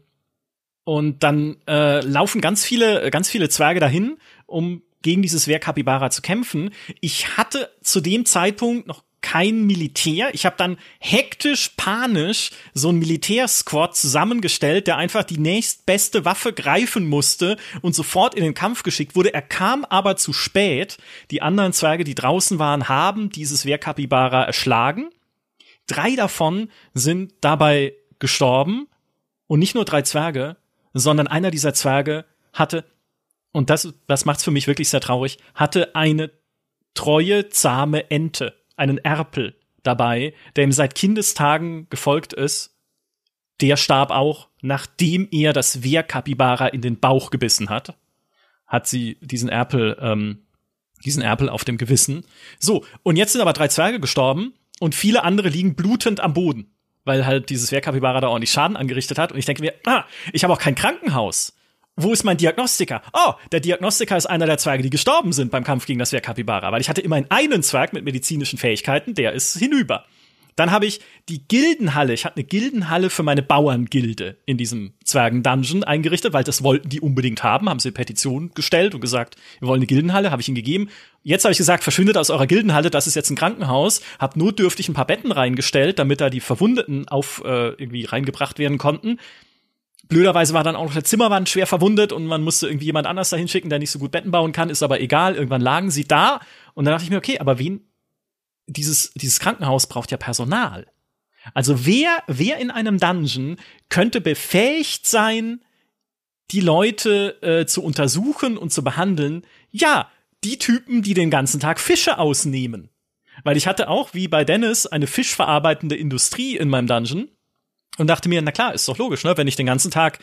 und dann äh, laufen ganz viele, ganz viele Zwerge dahin, um gegen dieses Wehrkapibara zu kämpfen. Ich hatte zu dem Zeitpunkt noch kein Militär. Ich habe dann hektisch, panisch so ein Militärsquad zusammengestellt, der einfach die nächstbeste Waffe greifen musste und sofort in den Kampf geschickt wurde. Er kam aber zu spät. Die anderen Zwerge, die draußen waren, haben dieses Wehrkapibara erschlagen. Drei davon sind dabei gestorben. Und nicht nur drei Zwerge, sondern einer dieser Zwerge hatte, und das, das macht's für mich wirklich sehr traurig, hatte eine treue, zahme Ente einen Erpel dabei, der ihm seit Kindestagen gefolgt ist. Der starb auch, nachdem er das Wehrkapibara in den Bauch gebissen hat. Hat sie diesen Erpel, ähm, diesen Erpel auf dem Gewissen. So, und jetzt sind aber drei Zwerge gestorben und viele andere liegen blutend am Boden, weil halt dieses Wehrkapibara da ordentlich Schaden angerichtet hat. Und ich denke mir, ah, ich habe auch kein Krankenhaus wo ist mein Diagnostiker? Oh, der Diagnostiker ist einer der Zwerge, die gestorben sind beim Kampf gegen das Wehrkapibara, weil ich hatte immerhin einen Zwerg mit medizinischen Fähigkeiten, der ist hinüber. Dann habe ich die Gildenhalle. Ich hatte eine Gildenhalle für meine Bauerngilde in diesem Zwergen-Dungeon eingerichtet, weil das wollten die unbedingt haben. Haben sie eine Petition gestellt und gesagt, wir wollen eine Gildenhalle, habe ich ihnen gegeben. Jetzt habe ich gesagt, verschwindet aus eurer Gildenhalle, das ist jetzt ein Krankenhaus. Hab notdürftig ein paar Betten reingestellt, damit da die Verwundeten auf äh, irgendwie reingebracht werden konnten. Blöderweise war dann auch noch der Zimmermann schwer verwundet und man musste irgendwie jemand anders dahin schicken, der nicht so gut Betten bauen kann, ist aber egal. Irgendwann lagen sie da und dann dachte ich mir, okay, aber wen, dieses, dieses Krankenhaus braucht ja Personal. Also wer, wer in einem Dungeon könnte befähigt sein, die Leute äh, zu untersuchen und zu behandeln? Ja, die Typen, die den ganzen Tag Fische ausnehmen. Weil ich hatte auch, wie bei Dennis, eine fischverarbeitende Industrie in meinem Dungeon und dachte mir, na klar, ist doch logisch, ne? Wenn ich den ganzen Tag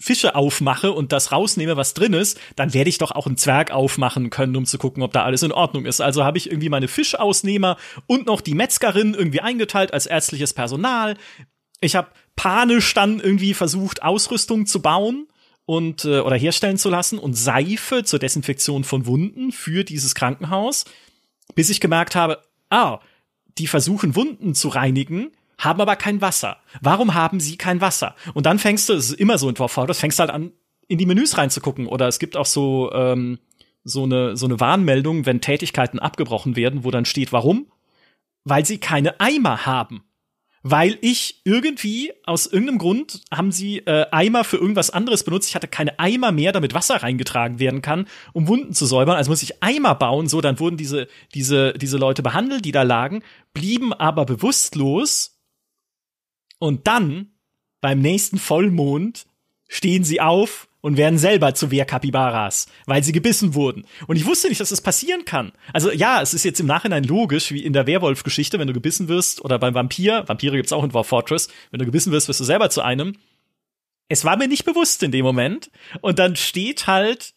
Fische aufmache und das rausnehme, was drin ist, dann werde ich doch auch einen Zwerg aufmachen können, um zu gucken, ob da alles in Ordnung ist. Also habe ich irgendwie meine Fischausnehmer und noch die Metzgerin irgendwie eingeteilt als ärztliches Personal. Ich habe panisch dann irgendwie versucht, Ausrüstung zu bauen und äh, oder herstellen zu lassen und Seife zur Desinfektion von Wunden für dieses Krankenhaus, bis ich gemerkt habe, ah, die versuchen Wunden zu reinigen, haben aber kein Wasser. Warum haben sie kein Wasser? Und dann fängst du, es ist immer so in Warfare, fängst halt an, in die Menüs reinzugucken. Oder es gibt auch so, ähm, so eine, so eine Warnmeldung, wenn Tätigkeiten abgebrochen werden, wo dann steht, warum? Weil sie keine Eimer haben. Weil ich irgendwie, aus irgendeinem Grund, haben sie äh, Eimer für irgendwas anderes benutzt. Ich hatte keine Eimer mehr, damit Wasser reingetragen werden kann, um Wunden zu säubern. Also muss ich Eimer bauen. So, dann wurden diese, diese, diese Leute behandelt, die da lagen, blieben aber bewusstlos und dann, beim nächsten Vollmond, stehen sie auf und werden selber zu Wehrkapibaras, weil sie gebissen wurden. Und ich wusste nicht, dass das passieren kann. Also ja, es ist jetzt im Nachhinein logisch, wie in der Werwolf-Geschichte, wenn du gebissen wirst, oder beim Vampir, Vampire gibt's auch in War Fortress, wenn du gebissen wirst, wirst du selber zu einem. Es war mir nicht bewusst in dem Moment. Und dann steht halt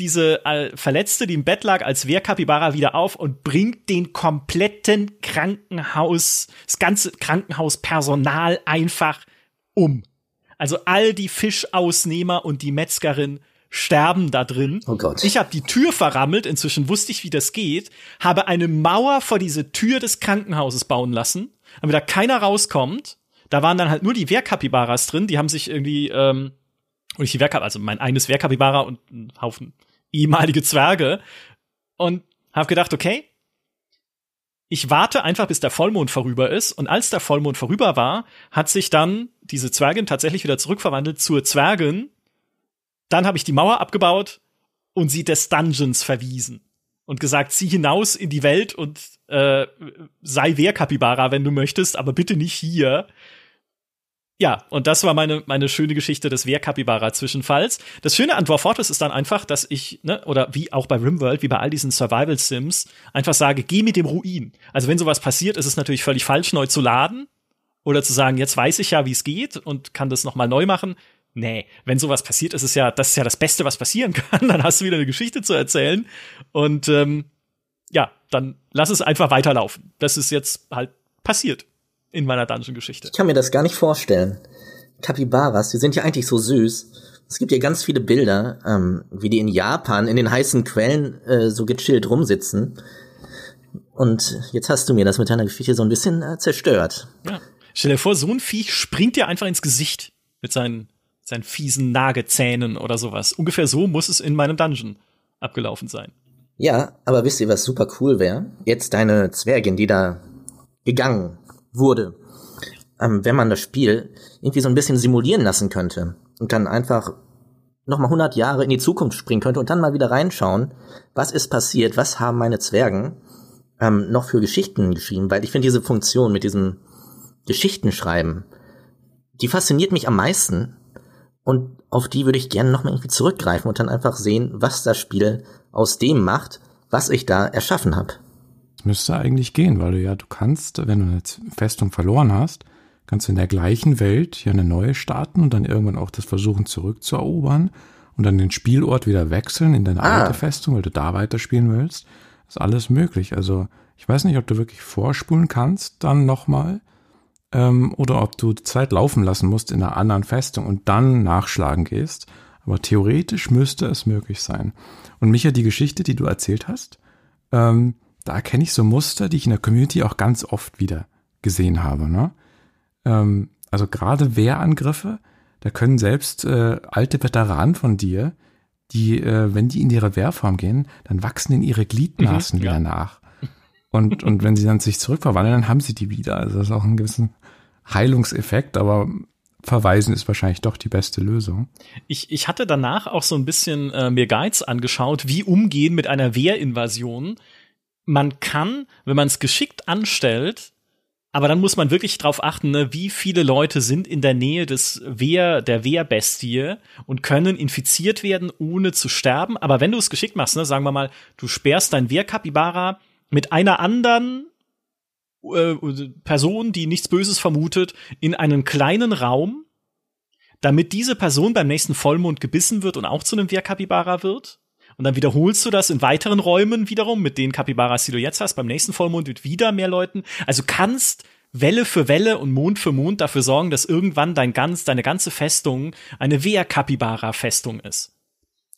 diese äh, Verletzte, die im Bett lag, als Wehrkapibara wieder auf und bringt den kompletten Krankenhaus, das ganze Krankenhauspersonal einfach um. Also all die Fischausnehmer und die Metzgerin sterben da drin. Oh Gott. Ich habe die Tür verrammelt, inzwischen wusste ich, wie das geht, habe eine Mauer vor diese Tür des Krankenhauses bauen lassen, damit da keiner rauskommt. Da waren dann halt nur die Wehrkapibaras drin, die haben sich irgendwie ähm, und ich die Wehrkap, also mein eines Wehrkapibara und ein Haufen ehemalige Zwerge und habe gedacht, okay, ich warte einfach, bis der Vollmond vorüber ist. Und als der Vollmond vorüber war, hat sich dann diese Zwergin tatsächlich wieder zurückverwandelt zur Zwergin. Dann habe ich die Mauer abgebaut und sie des Dungeons verwiesen und gesagt, zieh hinaus in die Welt und äh, sei Wehrkapibara, wenn du möchtest, aber bitte nicht hier. Ja, und das war meine, meine schöne Geschichte des Wehrkapibara-Zwischenfalls. Das Schöne an Dwarf ist dann einfach, dass ich, ne, oder wie auch bei Rimworld, wie bei all diesen Survival-Sims, einfach sage, geh mit dem Ruin. Also wenn sowas passiert, ist es natürlich völlig falsch, neu zu laden. Oder zu sagen, jetzt weiß ich ja, wie es geht und kann das nochmal neu machen. Nee, wenn sowas passiert, ist es ja, das ist ja das Beste, was passieren kann. Dann hast du wieder eine Geschichte zu erzählen. Und ähm, ja, dann lass es einfach weiterlaufen. Das ist jetzt halt passiert in meiner Dungeon-Geschichte. Ich kann mir das gar nicht vorstellen. Kapibaras, die sind ja eigentlich so süß. Es gibt ja ganz viele Bilder, ähm, wie die in Japan in den heißen Quellen äh, so gechillt rumsitzen. Und jetzt hast du mir das mit deiner Geschichte so ein bisschen äh, zerstört. Ja. Stell dir vor, so ein Viech springt dir einfach ins Gesicht mit seinen, seinen fiesen Nagezähnen oder sowas. Ungefähr so muss es in meinem Dungeon abgelaufen sein. Ja, aber wisst ihr, was super cool wäre? Jetzt deine Zwergin, die da gegangen wurde, ähm, wenn man das Spiel irgendwie so ein bisschen simulieren lassen könnte und dann einfach nochmal 100 Jahre in die Zukunft springen könnte und dann mal wieder reinschauen, was ist passiert, was haben meine Zwergen ähm, noch für Geschichten geschrieben, weil ich finde diese Funktion mit diesem Geschichtenschreiben, die fasziniert mich am meisten und auf die würde ich gerne nochmal irgendwie zurückgreifen und dann einfach sehen, was das Spiel aus dem macht, was ich da erschaffen habe. Das müsste eigentlich gehen, weil du ja, du kannst, wenn du eine Festung verloren hast, kannst du in der gleichen Welt hier eine neue starten und dann irgendwann auch das versuchen zurückzuerobern und dann den Spielort wieder wechseln in deine ah. alte Festung, weil du da weiterspielen willst. Das ist alles möglich. Also ich weiß nicht, ob du wirklich vorspulen kannst, dann nochmal, ähm, oder ob du Zeit laufen lassen musst in einer anderen Festung und dann nachschlagen gehst. Aber theoretisch müsste es möglich sein. Und Micha, die Geschichte, die du erzählt hast, ähm, da erkenne ich so Muster, die ich in der Community auch ganz oft wieder gesehen habe. Ne? Ähm, also gerade Wehrangriffe, da können selbst äh, alte Veteranen von dir, die, äh, wenn die in ihre Wehrform gehen, dann wachsen in ihre Gliedmaßen mhm, wieder ja. nach. Und, und wenn sie dann sich zurückverwandeln, dann haben sie die wieder. Also das ist auch ein gewissen Heilungseffekt, aber verweisen ist wahrscheinlich doch die beste Lösung. Ich, ich hatte danach auch so ein bisschen äh, mir Guides angeschaut, wie umgehen mit einer Wehrinvasion man kann, wenn man es geschickt anstellt, aber dann muss man wirklich drauf achten, ne, wie viele Leute sind in der Nähe des Wehr, der Wehrbestie und können infiziert werden, ohne zu sterben. Aber wenn du es geschickt machst, ne, sagen wir mal, du sperrst dein Wehrkapibara mit einer anderen äh, Person, die nichts Böses vermutet, in einen kleinen Raum, damit diese Person beim nächsten Vollmond gebissen wird und auch zu einem Wehrkapibara wird und dann wiederholst du das in weiteren Räumen wiederum mit den Capybaras, die du jetzt hast, beim nächsten Vollmond mit wieder mehr Leuten. Also kannst Welle für Welle und Mond für Mond dafür sorgen, dass irgendwann dein ganz, deine ganze Festung eine Wehr-Capybara-Festung ist.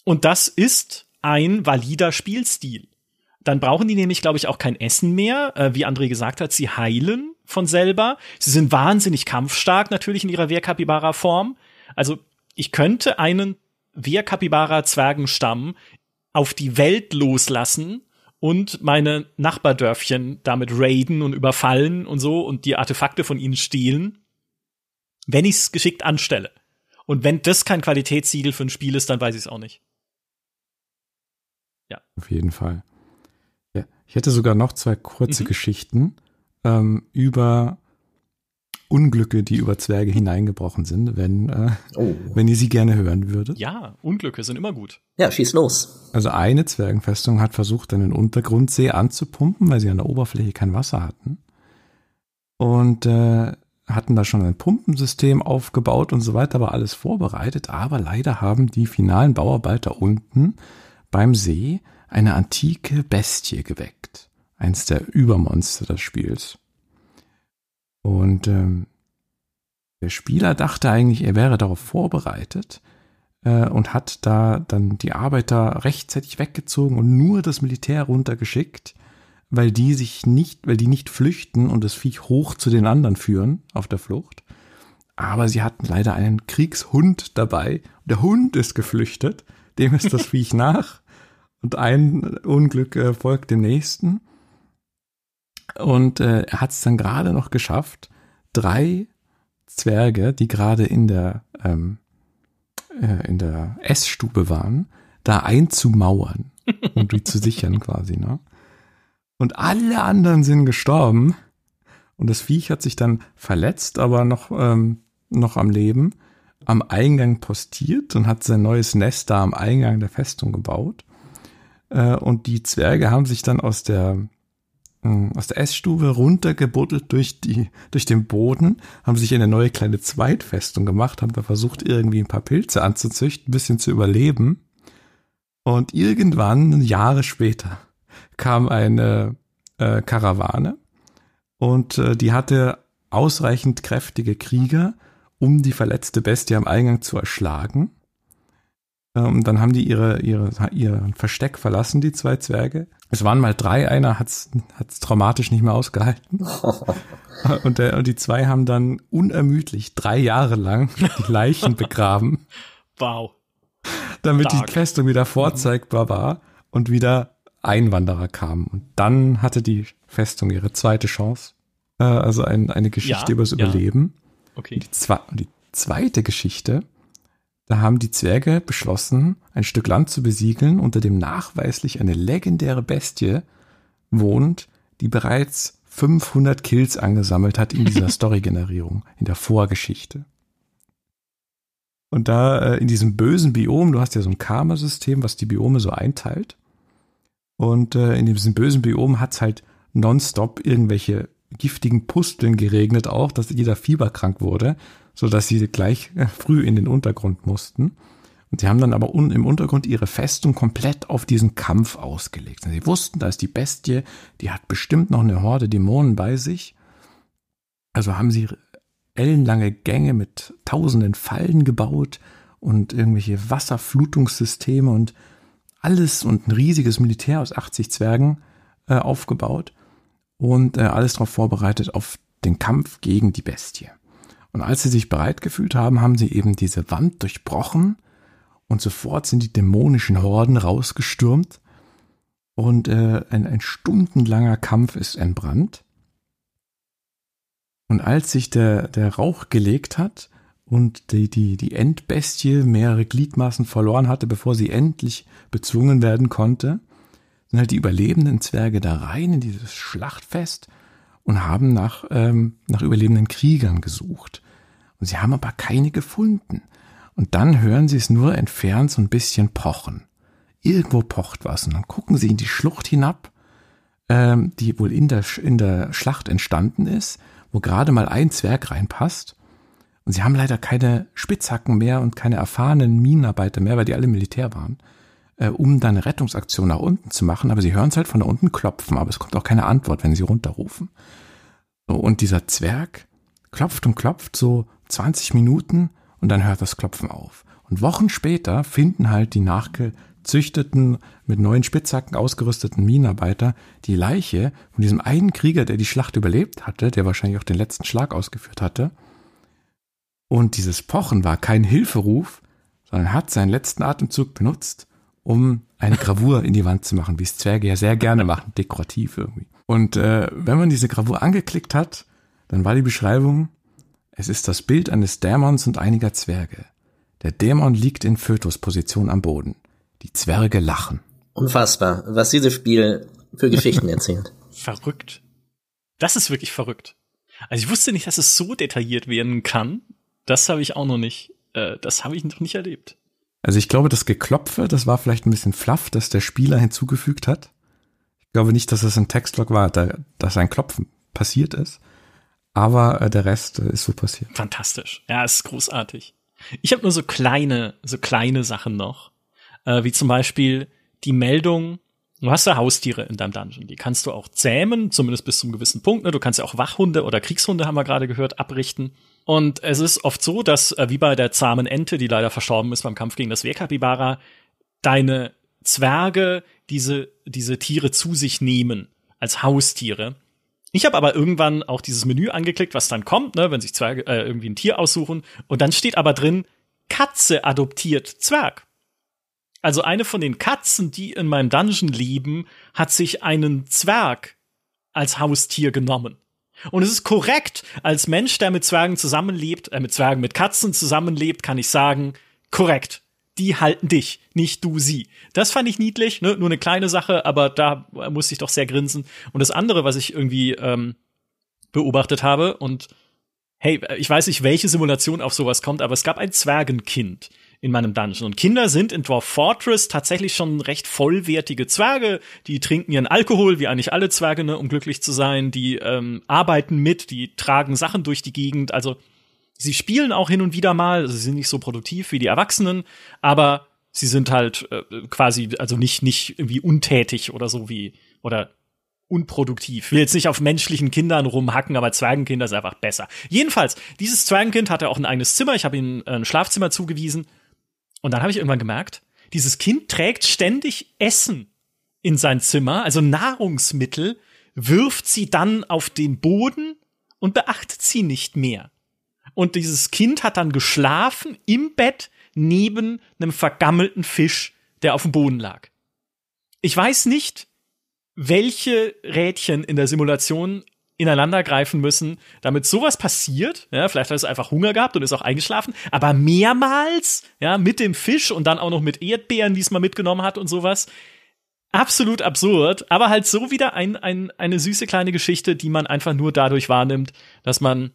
Und das ist ein valider Spielstil. Dann brauchen die nämlich, glaube ich, auch kein Essen mehr. Äh, wie André gesagt hat, sie heilen von selber. Sie sind wahnsinnig kampfstark natürlich in ihrer Wehr-Capybara-Form. Also ich könnte einen Wehr-Capybara-Zwergenstamm auf die Welt loslassen und meine Nachbardörfchen damit raiden und überfallen und so und die Artefakte von ihnen stehlen, wenn ich es geschickt anstelle. Und wenn das kein Qualitätssiegel für ein Spiel ist, dann weiß ich es auch nicht. Ja. Auf jeden Fall. Ja, ich hätte sogar noch zwei kurze mhm. Geschichten ähm, über Unglücke, die über Zwerge hineingebrochen sind, wenn, äh, oh. wenn ihr sie gerne hören würdet. Ja, Unglücke sind immer gut. Ja, schieß los. Also eine Zwergenfestung hat versucht, einen Untergrundsee anzupumpen, weil sie an der Oberfläche kein Wasser hatten. Und äh, hatten da schon ein Pumpensystem aufgebaut und so weiter, war alles vorbereitet. Aber leider haben die finalen Bauarbeiter unten beim See eine antike Bestie geweckt. Eins der Übermonster des Spiels. Und ähm, der Spieler dachte eigentlich, er wäre darauf vorbereitet äh, und hat da dann die Arbeiter rechtzeitig weggezogen und nur das Militär runtergeschickt, weil die sich nicht, weil die nicht flüchten und das Viech hoch zu den anderen führen auf der Flucht. Aber sie hatten leider einen Kriegshund dabei. Der Hund ist geflüchtet, dem ist das Viech nach und ein Unglück äh, folgt dem nächsten. Und äh, er hat es dann gerade noch geschafft, drei Zwerge, die gerade in der ähm, äh, in der Essstube waren, da einzumauern und die zu sichern quasi, ne? Und alle anderen sind gestorben und das Viech hat sich dann verletzt, aber noch ähm, noch am Leben, am Eingang postiert und hat sein neues Nest da am Eingang der Festung gebaut. Äh, und die Zwerge haben sich dann aus der aus der Essstube runtergebuddelt durch die durch den Boden, haben sich eine neue kleine Zweitfestung gemacht, haben da versucht irgendwie ein paar Pilze anzuzüchten, ein bisschen zu überleben. Und irgendwann Jahre später kam eine äh, Karawane und äh, die hatte ausreichend kräftige Krieger, um die verletzte Bestie am Eingang zu erschlagen. Ähm, dann haben die ihre, ihre, ihr Versteck verlassen, die zwei Zwerge. Es waren mal drei, einer hat's, hat's traumatisch nicht mehr ausgehalten. und, der, und die zwei haben dann unermüdlich drei Jahre lang die Leichen begraben. Wow. Damit Dark. die Festung wieder vorzeigbar war und wieder Einwanderer kamen. Und dann hatte die Festung ihre zweite Chance. Äh, also ein, eine Geschichte ja, übers ja. Überleben. Okay. Die, zwe die zweite Geschichte, da haben die Zwerge beschlossen, ein Stück Land zu besiegeln, unter dem nachweislich eine legendäre Bestie wohnt, die bereits 500 Kills angesammelt hat in dieser Story-Generierung, in der Vorgeschichte. Und da äh, in diesem bösen Biom, du hast ja so ein Karma-System, was die Biome so einteilt. Und äh, in diesem bösen Biom hat's halt nonstop irgendwelche giftigen Pusteln geregnet auch, dass jeder fieberkrank wurde, so dass sie gleich äh, früh in den Untergrund mussten. Und sie haben dann aber un im Untergrund ihre Festung komplett auf diesen Kampf ausgelegt. Und sie wussten, da ist die Bestie, die hat bestimmt noch eine Horde Dämonen bei sich. Also haben sie ellenlange Gänge mit tausenden Fallen gebaut und irgendwelche Wasserflutungssysteme und alles und ein riesiges Militär aus 80 Zwergen äh, aufgebaut und äh, alles darauf vorbereitet auf den Kampf gegen die Bestie. Und als sie sich bereit gefühlt haben, haben sie eben diese Wand durchbrochen und sofort sind die dämonischen Horden rausgestürmt und äh, ein, ein stundenlanger Kampf ist entbrannt. Und als sich der, der Rauch gelegt hat und die, die, die Endbestie mehrere Gliedmaßen verloren hatte, bevor sie endlich bezwungen werden konnte, sind halt die überlebenden Zwerge da rein in dieses Schlachtfest und haben nach, ähm, nach überlebenden Kriegern gesucht. Und sie haben aber keine gefunden. Und dann hören sie es nur entfernt so ein bisschen pochen. Irgendwo pocht was. Und dann gucken sie in die Schlucht hinab, ähm, die wohl in der, in der Schlacht entstanden ist, wo gerade mal ein Zwerg reinpasst. Und sie haben leider keine Spitzhacken mehr und keine erfahrenen Minenarbeiter mehr, weil die alle Militär waren äh, um dann eine Rettungsaktion nach unten zu machen, aber sie hören es halt von da unten klopfen, aber es kommt auch keine Antwort, wenn sie runterrufen. So, und dieser Zwerg klopft und klopft so 20 Minuten und dann hört das Klopfen auf. Und Wochen später finden halt die nachgezüchteten, mit neuen Spitzhacken ausgerüsteten Minenarbeiter die Leiche von diesem einen Krieger, der die Schlacht überlebt hatte, der wahrscheinlich auch den letzten Schlag ausgeführt hatte. Und dieses Pochen war kein Hilferuf, sondern hat seinen letzten Atemzug benutzt, um eine Gravur in die Wand zu machen, wie es Zwerge ja sehr gerne machen, dekorativ irgendwie. Und äh, wenn man diese Gravur angeklickt hat, dann war die Beschreibung, es ist das Bild eines Dämons und einiger Zwerge. Der Dämon liegt in Fötusposition am Boden. Die Zwerge lachen. Unfassbar, was dieses Spiel für Geschichten erzählt. Verrückt. Das ist wirklich verrückt. Also ich wusste nicht, dass es so detailliert werden kann. Das habe ich auch noch nicht. Äh, das habe ich noch nicht erlebt. Also ich glaube, das Geklopfe, das war vielleicht ein bisschen fluff, das der Spieler hinzugefügt hat. Ich glaube nicht, dass es ein Textlog war, da, dass ein Klopfen passiert ist. Aber äh, der Rest äh, ist so passiert. Fantastisch. Ja, ist großartig. Ich habe nur so kleine, so kleine Sachen noch. Äh, wie zum Beispiel die Meldung, du hast ja Haustiere in deinem Dungeon. Die kannst du auch zähmen, zumindest bis zum gewissen Punkt. Ne? Du kannst ja auch Wachhunde oder Kriegshunde, haben wir gerade gehört, abrichten. Und es ist oft so, dass, äh, wie bei der zahmen Ente, die leider verstorben ist beim Kampf gegen das Wehrkapibara, deine Zwerge diese, diese Tiere zu sich nehmen als Haustiere. Ich habe aber irgendwann auch dieses Menü angeklickt, was dann kommt, ne, wenn sich Zwerge äh, irgendwie ein Tier aussuchen. Und dann steht aber drin, Katze adoptiert Zwerg. Also eine von den Katzen, die in meinem Dungeon leben, hat sich einen Zwerg als Haustier genommen. Und es ist korrekt, als Mensch, der mit Zwergen zusammenlebt, äh, mit Zwergen, mit Katzen zusammenlebt, kann ich sagen, korrekt. Die halten dich, nicht du sie. Das fand ich niedlich, ne? nur eine kleine Sache, aber da musste ich doch sehr grinsen. Und das andere, was ich irgendwie ähm, beobachtet habe und hey, ich weiß nicht, welche Simulation auf sowas kommt, aber es gab ein Zwergenkind in meinem Dungeon. Und Kinder sind in Dwarf Fortress tatsächlich schon recht vollwertige Zwerge. Die trinken ihren Alkohol, wie eigentlich alle Zwerge, ne, um glücklich zu sein. Die ähm, arbeiten mit, die tragen Sachen durch die Gegend. Also sie spielen auch hin und wieder mal. Also sie sind nicht so produktiv wie die Erwachsenen, aber sie sind halt äh, quasi, also nicht, nicht irgendwie untätig oder so wie, oder unproduktiv. Ich will jetzt nicht auf menschlichen Kindern rumhacken, aber Zwergenkinder ist einfach besser. Jedenfalls, dieses Zwergenkind hatte auch ein eigenes Zimmer. Ich habe ihm ein Schlafzimmer zugewiesen. Und dann habe ich irgendwann gemerkt, dieses Kind trägt ständig Essen in sein Zimmer, also Nahrungsmittel, wirft sie dann auf den Boden und beachtet sie nicht mehr. Und dieses Kind hat dann geschlafen im Bett neben einem vergammelten Fisch, der auf dem Boden lag. Ich weiß nicht, welche Rädchen in der Simulation ineinander greifen müssen, damit sowas passiert. Ja, vielleicht hat es einfach Hunger gehabt und ist auch eingeschlafen, aber mehrmals, ja, mit dem Fisch und dann auch noch mit Erdbeeren, die es mal mitgenommen hat und sowas. Absolut absurd, aber halt so wieder ein, ein, eine süße kleine Geschichte, die man einfach nur dadurch wahrnimmt, dass man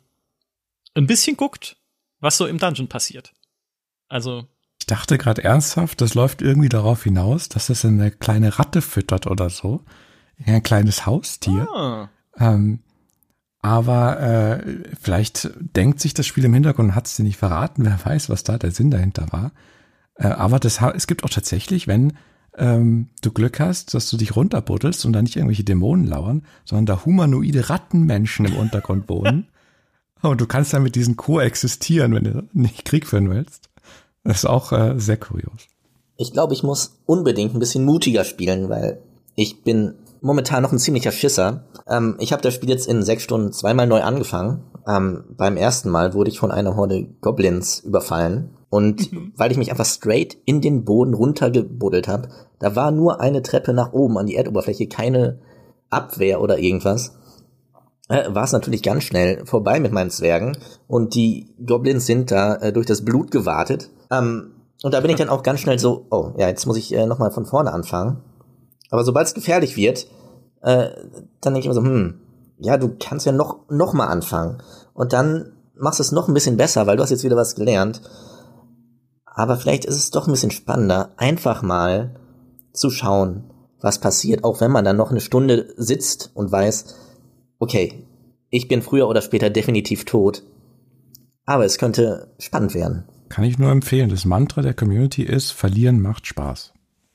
ein bisschen guckt, was so im Dungeon passiert. Also. Ich dachte gerade ernsthaft, das läuft irgendwie darauf hinaus, dass es eine kleine Ratte füttert oder so ein kleines Haustier. Ah. Ähm, aber äh, vielleicht denkt sich das Spiel im Hintergrund und hat es dir nicht verraten. Wer weiß, was da der Sinn dahinter war. Äh, aber das, es gibt auch tatsächlich, wenn ähm, du Glück hast, dass du dich runterbuddelst und da nicht irgendwelche Dämonen lauern, sondern da humanoide Rattenmenschen im Untergrund wohnen. Und du kannst dann mit diesen koexistieren, wenn du nicht Krieg führen willst. Das ist auch äh, sehr kurios. Ich glaube, ich muss unbedingt ein bisschen mutiger spielen, weil ich bin momentan noch ein ziemlicher Schisser. Ähm, ich habe das Spiel jetzt in sechs Stunden zweimal neu angefangen. Ähm, beim ersten Mal wurde ich von einer Horde Goblins überfallen. Und mhm. weil ich mich einfach straight in den Boden runtergebuddelt habe, da war nur eine Treppe nach oben an die Erdoberfläche, keine Abwehr oder irgendwas. Äh, war es natürlich ganz schnell vorbei mit meinen Zwergen. Und die Goblins sind da äh, durch das Blut gewartet. Ähm, und da bin ich dann auch ganz schnell so, oh, ja, jetzt muss ich äh, nochmal von vorne anfangen. Aber sobald es gefährlich wird, äh, dann denke ich immer so, hm, ja, du kannst ja noch, noch mal anfangen. Und dann machst du es noch ein bisschen besser, weil du hast jetzt wieder was gelernt. Aber vielleicht ist es doch ein bisschen spannender, einfach mal zu schauen, was passiert, auch wenn man dann noch eine Stunde sitzt und weiß, okay, ich bin früher oder später definitiv tot. Aber es könnte spannend werden. Kann ich nur empfehlen. Das Mantra der Community ist, verlieren macht Spaß.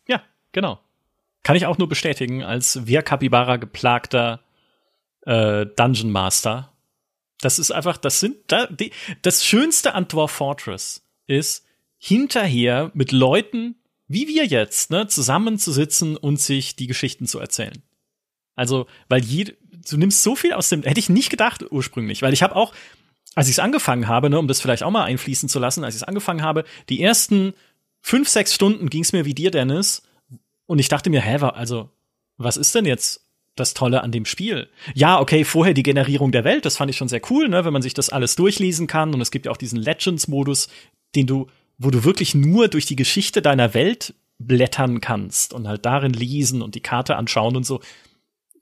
Ja, genau. Kann ich auch nur bestätigen, als Wehrkapibara geplagter äh, Dungeon Master. Das ist einfach, das sind, da, die, das Schönste an Dwarf Fortress ist, hinterher mit Leuten, wie wir jetzt, ne, zusammenzusitzen und sich die Geschichten zu erzählen. Also, weil jede, du nimmst so viel aus dem, hätte ich nicht gedacht ursprünglich, weil ich habe auch, als ich es angefangen habe, ne, um das vielleicht auch mal einfließen zu lassen, als ich es angefangen habe, die ersten fünf, sechs Stunden ging es mir wie dir, Dennis, und ich dachte mir, hä, also, was ist denn jetzt das Tolle an dem Spiel? Ja, okay, vorher die Generierung der Welt, das fand ich schon sehr cool, ne, wenn man sich das alles durchlesen kann. Und es gibt ja auch diesen Legends-Modus, den du, wo du wirklich nur durch die Geschichte deiner Welt blättern kannst und halt darin lesen und die Karte anschauen und so.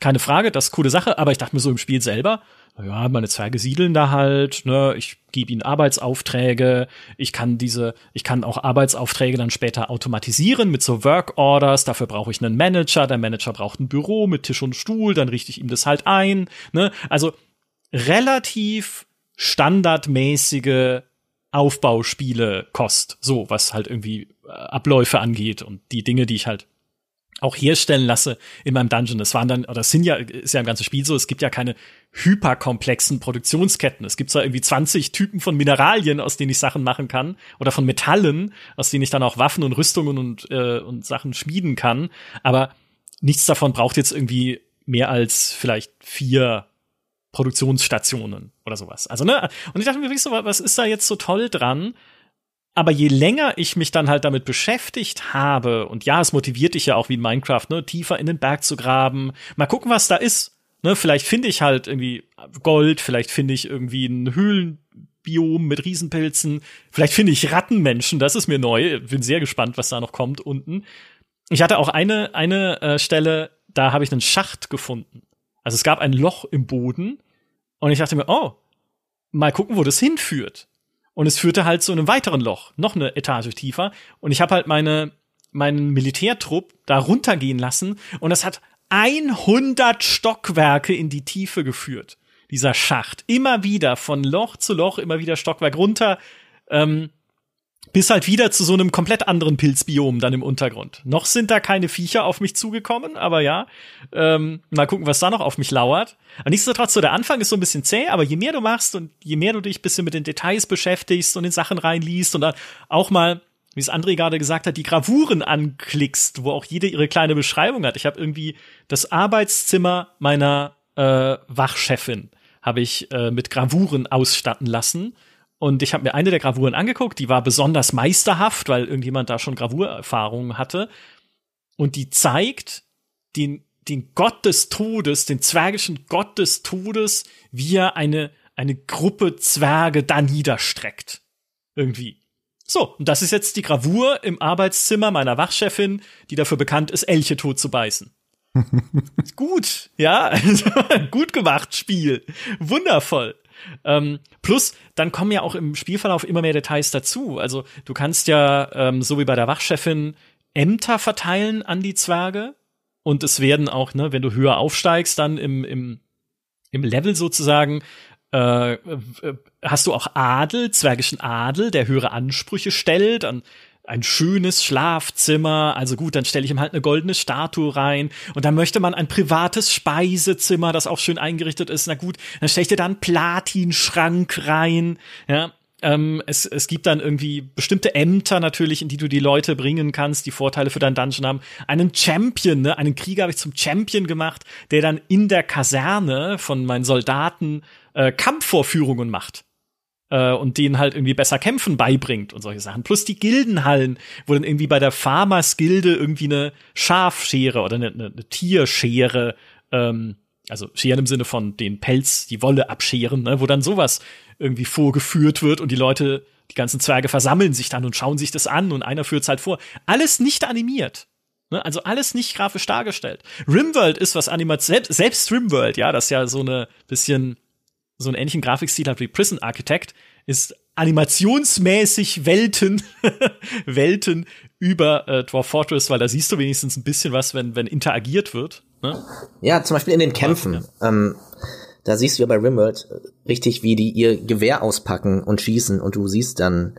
Keine Frage, das ist coole Sache, aber ich dachte mir so im Spiel selber, ja, meine Zwerge siedeln da halt, ne, ich gebe ihnen Arbeitsaufträge, ich kann diese, ich kann auch Arbeitsaufträge dann später automatisieren mit so Work Orders, dafür brauche ich einen Manager, der Manager braucht ein Büro mit Tisch und Stuhl, dann richte ich ihm das halt ein, ne? Also relativ standardmäßige Aufbauspiele kost, so was halt irgendwie äh, Abläufe angeht und die Dinge, die ich halt auch herstellen lasse in meinem Dungeon. Das waren dann, oder es sind ja, ist ja im ganzen Spiel so, es gibt ja keine hyperkomplexen Produktionsketten. Es gibt zwar irgendwie 20 Typen von Mineralien, aus denen ich Sachen machen kann, oder von Metallen, aus denen ich dann auch Waffen und Rüstungen und, äh, und Sachen schmieden kann, aber nichts davon braucht jetzt irgendwie mehr als vielleicht vier Produktionsstationen oder sowas. Also, ne? Und ich dachte mir wirklich so, was ist da jetzt so toll dran? Aber je länger ich mich dann halt damit beschäftigt habe, und ja, es motiviert dich ja auch wie in Minecraft, ne, tiefer in den Berg zu graben, mal gucken, was da ist. Ne, vielleicht finde ich halt irgendwie Gold, vielleicht finde ich irgendwie ein Höhlenbiom mit Riesenpilzen, vielleicht finde ich Rattenmenschen, das ist mir neu. Bin sehr gespannt, was da noch kommt unten. Ich hatte auch eine, eine äh, Stelle, da habe ich einen Schacht gefunden. Also es gab ein Loch im Boden und ich dachte mir, oh, mal gucken, wo das hinführt. Und es führte halt zu einem weiteren Loch, noch eine Etage tiefer. Und ich habe halt meine, meinen Militärtrupp da runtergehen lassen. Und das hat 100 Stockwerke in die Tiefe geführt. Dieser Schacht. Immer wieder von Loch zu Loch, immer wieder Stockwerk runter. Ähm, bis halt wieder zu so einem komplett anderen Pilzbiom dann im Untergrund. Noch sind da keine Viecher auf mich zugekommen, aber ja, ähm, mal gucken, was da noch auf mich lauert. Aber nichtsdestotrotz, so der Anfang ist so ein bisschen zäh, aber je mehr du machst und je mehr du dich bisschen mit den Details beschäftigst und in Sachen reinliest und dann auch mal, wie es André gerade gesagt hat, die Gravuren anklickst, wo auch jede ihre kleine Beschreibung hat. Ich habe irgendwie das Arbeitszimmer meiner äh, Wachchefin habe ich äh, mit Gravuren ausstatten lassen und ich habe mir eine der Gravuren angeguckt, die war besonders meisterhaft, weil irgendjemand da schon Gravurerfahrungen hatte. Und die zeigt den, den Gott des Todes, den zwergischen Gott des Todes, wie er eine, eine Gruppe Zwerge da niederstreckt. Irgendwie. So, und das ist jetzt die Gravur im Arbeitszimmer meiner Wachchefin, die dafür bekannt ist, Elche tot zu beißen. gut, ja, gut gemacht, Spiel. Wundervoll. Ähm, plus, dann kommen ja auch im Spielverlauf immer mehr Details dazu. Also du kannst ja, ähm, so wie bei der Wachchefin, Ämter verteilen an die Zwerge. Und es werden auch, ne, wenn du höher aufsteigst, dann im, im, im Level sozusagen, äh, hast du auch Adel, zwergischen Adel, der höhere Ansprüche stellt an ein schönes Schlafzimmer, also gut, dann stelle ich ihm halt eine goldene Statue rein und dann möchte man ein privates Speisezimmer, das auch schön eingerichtet ist. Na gut, dann stelle ich dir da einen Platinschrank rein, ja. Ähm, es, es gibt dann irgendwie bestimmte Ämter natürlich, in die du die Leute bringen kannst, die Vorteile für deinen Dungeon haben. Einen Champion, ne? einen Krieger habe ich zum Champion gemacht, der dann in der Kaserne von meinen Soldaten äh, Kampfvorführungen macht äh, und denen halt irgendwie besser kämpfen beibringt und solche Sachen. Plus die Gildenhallen, wo dann irgendwie bei der Farmers-Gilde irgendwie eine Schafschere oder eine, eine, eine Tierschere, ähm, also scheren im Sinne von den Pelz, die Wolle abscheren, ne, wo dann sowas irgendwie vorgeführt wird und die Leute, die ganzen Zwerge versammeln sich dann und schauen sich das an und einer führt's halt vor. Alles nicht animiert. Ne? Also alles nicht grafisch dargestellt. Rimworld ist was animiert, selbst, selbst Rimworld, ja, das ja so eine bisschen so einen ähnlichen Grafikstil hat wie Prison Architect, ist animationsmäßig Welten, Welten über äh, Dwarf Fortress, weil da siehst du wenigstens ein bisschen was, wenn, wenn interagiert wird. Ne? Ja, zum Beispiel in den Kämpfen. Ja. Ähm, da siehst du ja bei Rimworld richtig, wie die ihr Gewehr auspacken und schießen und du siehst dann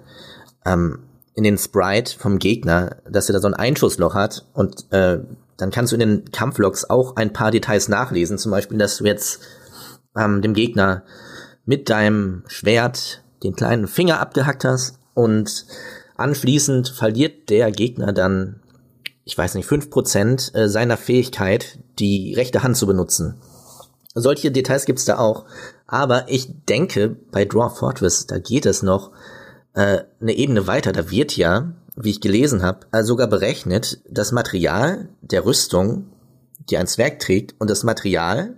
ähm, in den Sprite vom Gegner, dass er da so ein Einschussloch hat und äh, dann kannst du in den Kampflogs auch ein paar Details nachlesen, zum Beispiel, dass du jetzt ähm, dem Gegner mit deinem Schwert den kleinen Finger abgehackt hast und anschließend verliert der Gegner dann, ich weiß nicht, fünf Prozent äh, seiner Fähigkeit, die rechte Hand zu benutzen. Solche Details gibt's da auch. Aber ich denke, bei Dwarf Fortress, da geht es noch äh, eine Ebene weiter. Da wird ja, wie ich gelesen habe, äh, sogar berechnet, das Material der Rüstung, die ein Zwerg trägt, und das Material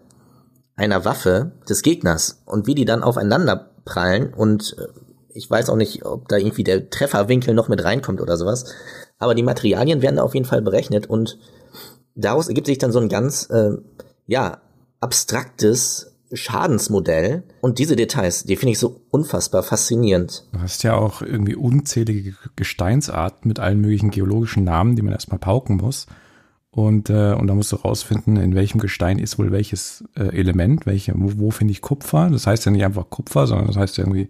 einer Waffe des Gegners und wie die dann aufeinander prallen und äh, ich weiß auch nicht, ob da irgendwie der Trefferwinkel noch mit reinkommt oder sowas, aber die Materialien werden da auf jeden Fall berechnet und daraus ergibt sich dann so ein ganz, äh, ja, abstraktes Schadensmodell und diese Details, die finde ich so unfassbar faszinierend. Du hast ja auch irgendwie unzählige Gesteinsarten mit allen möglichen geologischen Namen, die man erstmal pauken muss. Und, äh, und da musst du rausfinden, in welchem Gestein ist wohl welches äh, Element, welche, wo, wo finde ich Kupfer. Das heißt ja nicht einfach Kupfer, sondern das heißt ja irgendwie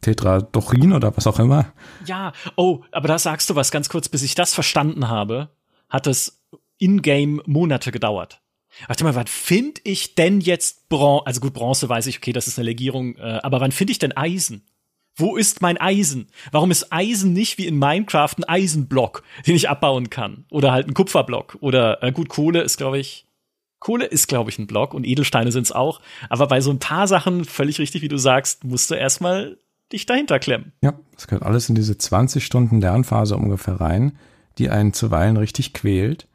Tetradochin oder was auch immer. Ja, oh, aber da sagst du was ganz kurz, bis ich das verstanden habe, hat es in-game Monate gedauert. Warte mal, wann finde ich denn jetzt Bronze? Also gut, Bronze weiß ich, okay, das ist eine Legierung, äh, aber wann finde ich denn Eisen? Wo ist mein Eisen? Warum ist Eisen nicht wie in Minecraft ein Eisenblock, den ich abbauen kann? Oder halt ein Kupferblock? Oder äh, gut, Kohle ist, glaube ich, Kohle ist, glaube ich, ein Block und Edelsteine sind es auch. Aber bei so ein paar Sachen, völlig richtig, wie du sagst, musst du erstmal dich dahinter klemmen. Ja, das gehört alles in diese 20 Stunden Lernphase ungefähr rein, die einen zuweilen richtig quält,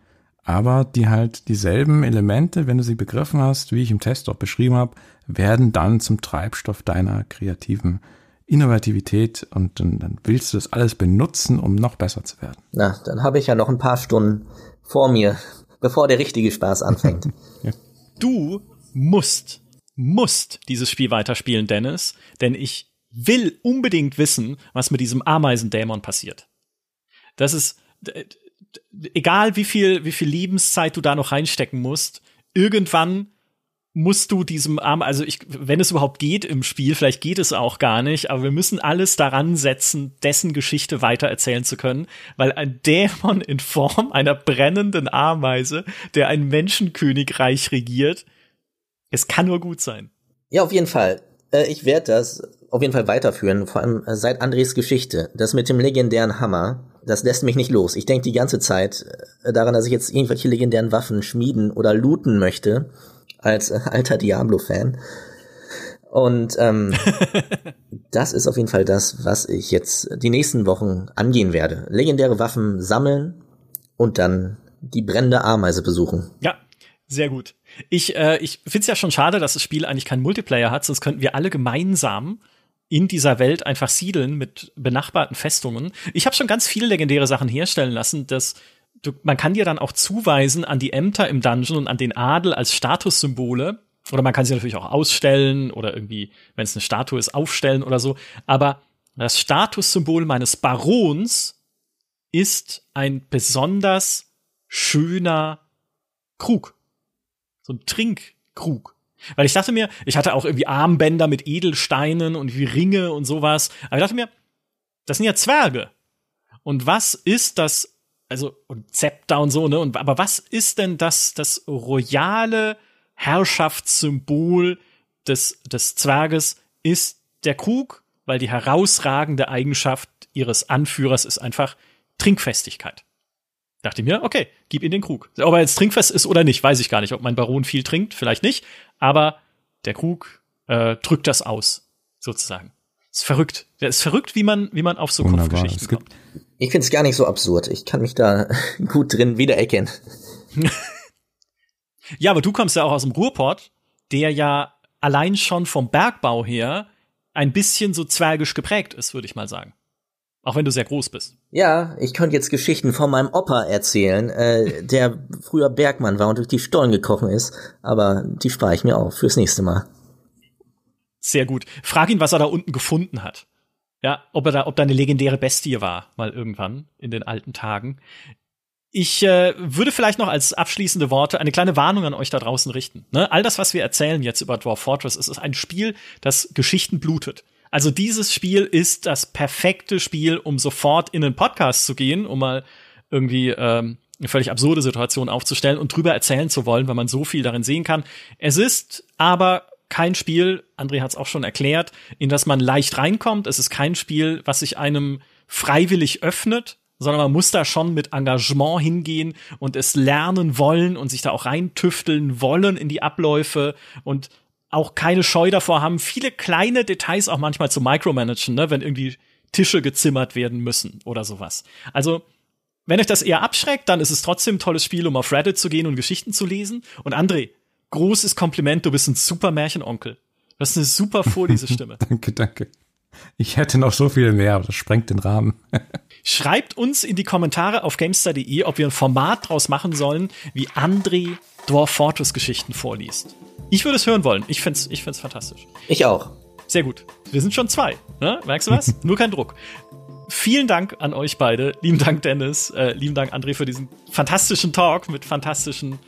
aber die halt dieselben Elemente, wenn du sie begriffen hast, wie ich im Test auch beschrieben habe, werden dann zum Treibstoff deiner kreativen Innovativität und dann, dann willst du das alles benutzen, um noch besser zu werden. Na, dann habe ich ja noch ein paar Stunden vor mir, bevor der richtige Spaß anfängt. ja. Du musst musst dieses Spiel weiterspielen, Dennis, denn ich will unbedingt wissen, was mit diesem Ameisendämon passiert. Das ist, egal wie viel, wie viel Lebenszeit du da noch reinstecken musst, irgendwann musst du diesem Arm, also ich, wenn es überhaupt geht im Spiel, vielleicht geht es auch gar nicht, aber wir müssen alles daran setzen, dessen Geschichte weiter erzählen zu können, weil ein Dämon in Form einer brennenden Ameise, der ein Menschenkönigreich regiert, es kann nur gut sein. Ja, auf jeden Fall. Äh, ich werde das auf jeden Fall weiterführen, vor allem äh, seit Andres Geschichte. Das mit dem legendären Hammer, das lässt mich nicht los. Ich denke die ganze Zeit äh, daran, dass ich jetzt irgendwelche legendären Waffen schmieden oder looten möchte, als alter Diablo-Fan. Und ähm, das ist auf jeden Fall das, was ich jetzt die nächsten Wochen angehen werde. Legendäre Waffen sammeln und dann die brennende Ameise besuchen. Ja, sehr gut. Ich, äh, ich finde es ja schon schade, dass das Spiel eigentlich keinen Multiplayer hat, sonst könnten wir alle gemeinsam in dieser Welt einfach siedeln mit benachbarten Festungen. Ich habe schon ganz viele legendäre Sachen herstellen lassen, dass du, man kann dir dann auch zuweisen an die Ämter im Dungeon und an den Adel als Statussymbole. Oder man kann sie natürlich auch ausstellen oder irgendwie, wenn es eine Statue ist, aufstellen oder so. Aber das Statussymbol meines Barons ist ein besonders schöner Krug. So ein Trinkkrug. Weil ich dachte mir, ich hatte auch irgendwie Armbänder mit Edelsteinen und wie Ringe und sowas. Aber ich dachte mir, das sind ja Zwerge. Und was ist das, also, und Zepter und so, ne? Und, aber was ist denn das, das royale Herrschaftssymbol des, des Zwerges ist der Krug, weil die herausragende Eigenschaft ihres Anführers ist einfach Trinkfestigkeit. Dachte mir, okay, gib ihm den Krug. Ob er jetzt trinkfest ist oder nicht, weiß ich gar nicht. Ob mein Baron viel trinkt, vielleicht nicht. Aber der Krug äh, drückt das aus, sozusagen. Ist verrückt. Der ist verrückt, wie man, wie man auf so Wunderbar. Kopfgeschichten kommt. Ich finde es gar nicht so absurd. Ich kann mich da gut drin wiedererkennen. ja, aber du kommst ja auch aus dem Ruhrport, der ja allein schon vom Bergbau her ein bisschen so zwergisch geprägt ist, würde ich mal sagen. Auch wenn du sehr groß bist. Ja, ich könnte jetzt Geschichten von meinem Opa erzählen, äh, der früher Bergmann war und durch die Stollen gekrochen ist, aber die spare ich mir auf fürs nächste Mal. Sehr gut. Frag ihn, was er da unten gefunden hat. Ja, ob er da, ob da eine legendäre Bestie war, mal irgendwann in den alten Tagen. Ich äh, würde vielleicht noch als abschließende Worte eine kleine Warnung an euch da draußen richten. Ne? All das, was wir erzählen jetzt über Dwarf Fortress, ist, ist ein Spiel, das Geschichten blutet. Also dieses Spiel ist das perfekte Spiel, um sofort in einen Podcast zu gehen, um mal irgendwie ähm, eine völlig absurde Situation aufzustellen und drüber erzählen zu wollen, weil man so viel darin sehen kann. Es ist aber kein Spiel, André hat es auch schon erklärt, in das man leicht reinkommt. Es ist kein Spiel, was sich einem freiwillig öffnet, sondern man muss da schon mit Engagement hingehen und es lernen wollen und sich da auch reintüfteln wollen in die Abläufe und auch keine Scheu davor haben, viele kleine Details auch manchmal zu micromanagen, ne, wenn irgendwie Tische gezimmert werden müssen oder sowas. Also, wenn euch das eher abschreckt, dann ist es trotzdem ein tolles Spiel, um auf Reddit zu gehen und Geschichten zu lesen. Und André, großes Kompliment, du bist ein super Märchenonkel. Du hast eine super Vorlesestimme. danke, danke. Ich hätte noch so viel mehr, aber das sprengt den Rahmen. Schreibt uns in die Kommentare auf gamestar.de, ob wir ein Format draus machen sollen, wie André Dwarf Fortress Geschichten vorliest. Ich würde es hören wollen. Ich finde es ich find's fantastisch. Ich auch. Sehr gut. Wir sind schon zwei. Ne? Merkst du was? Nur kein Druck. Vielen Dank an euch beide. Lieben Dank, Dennis. Äh, lieben Dank, André, für diesen fantastischen Talk mit fantastischen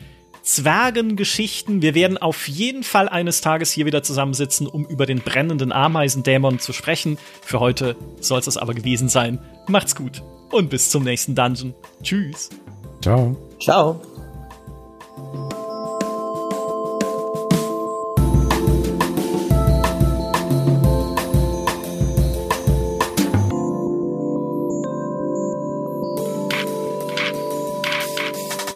Zwergengeschichten. Wir werden auf jeden Fall eines Tages hier wieder zusammensitzen, um über den brennenden Ameisendämon zu sprechen. Für heute soll es aber gewesen sein. Macht's gut und bis zum nächsten Dungeon. Tschüss. Ciao. Ciao.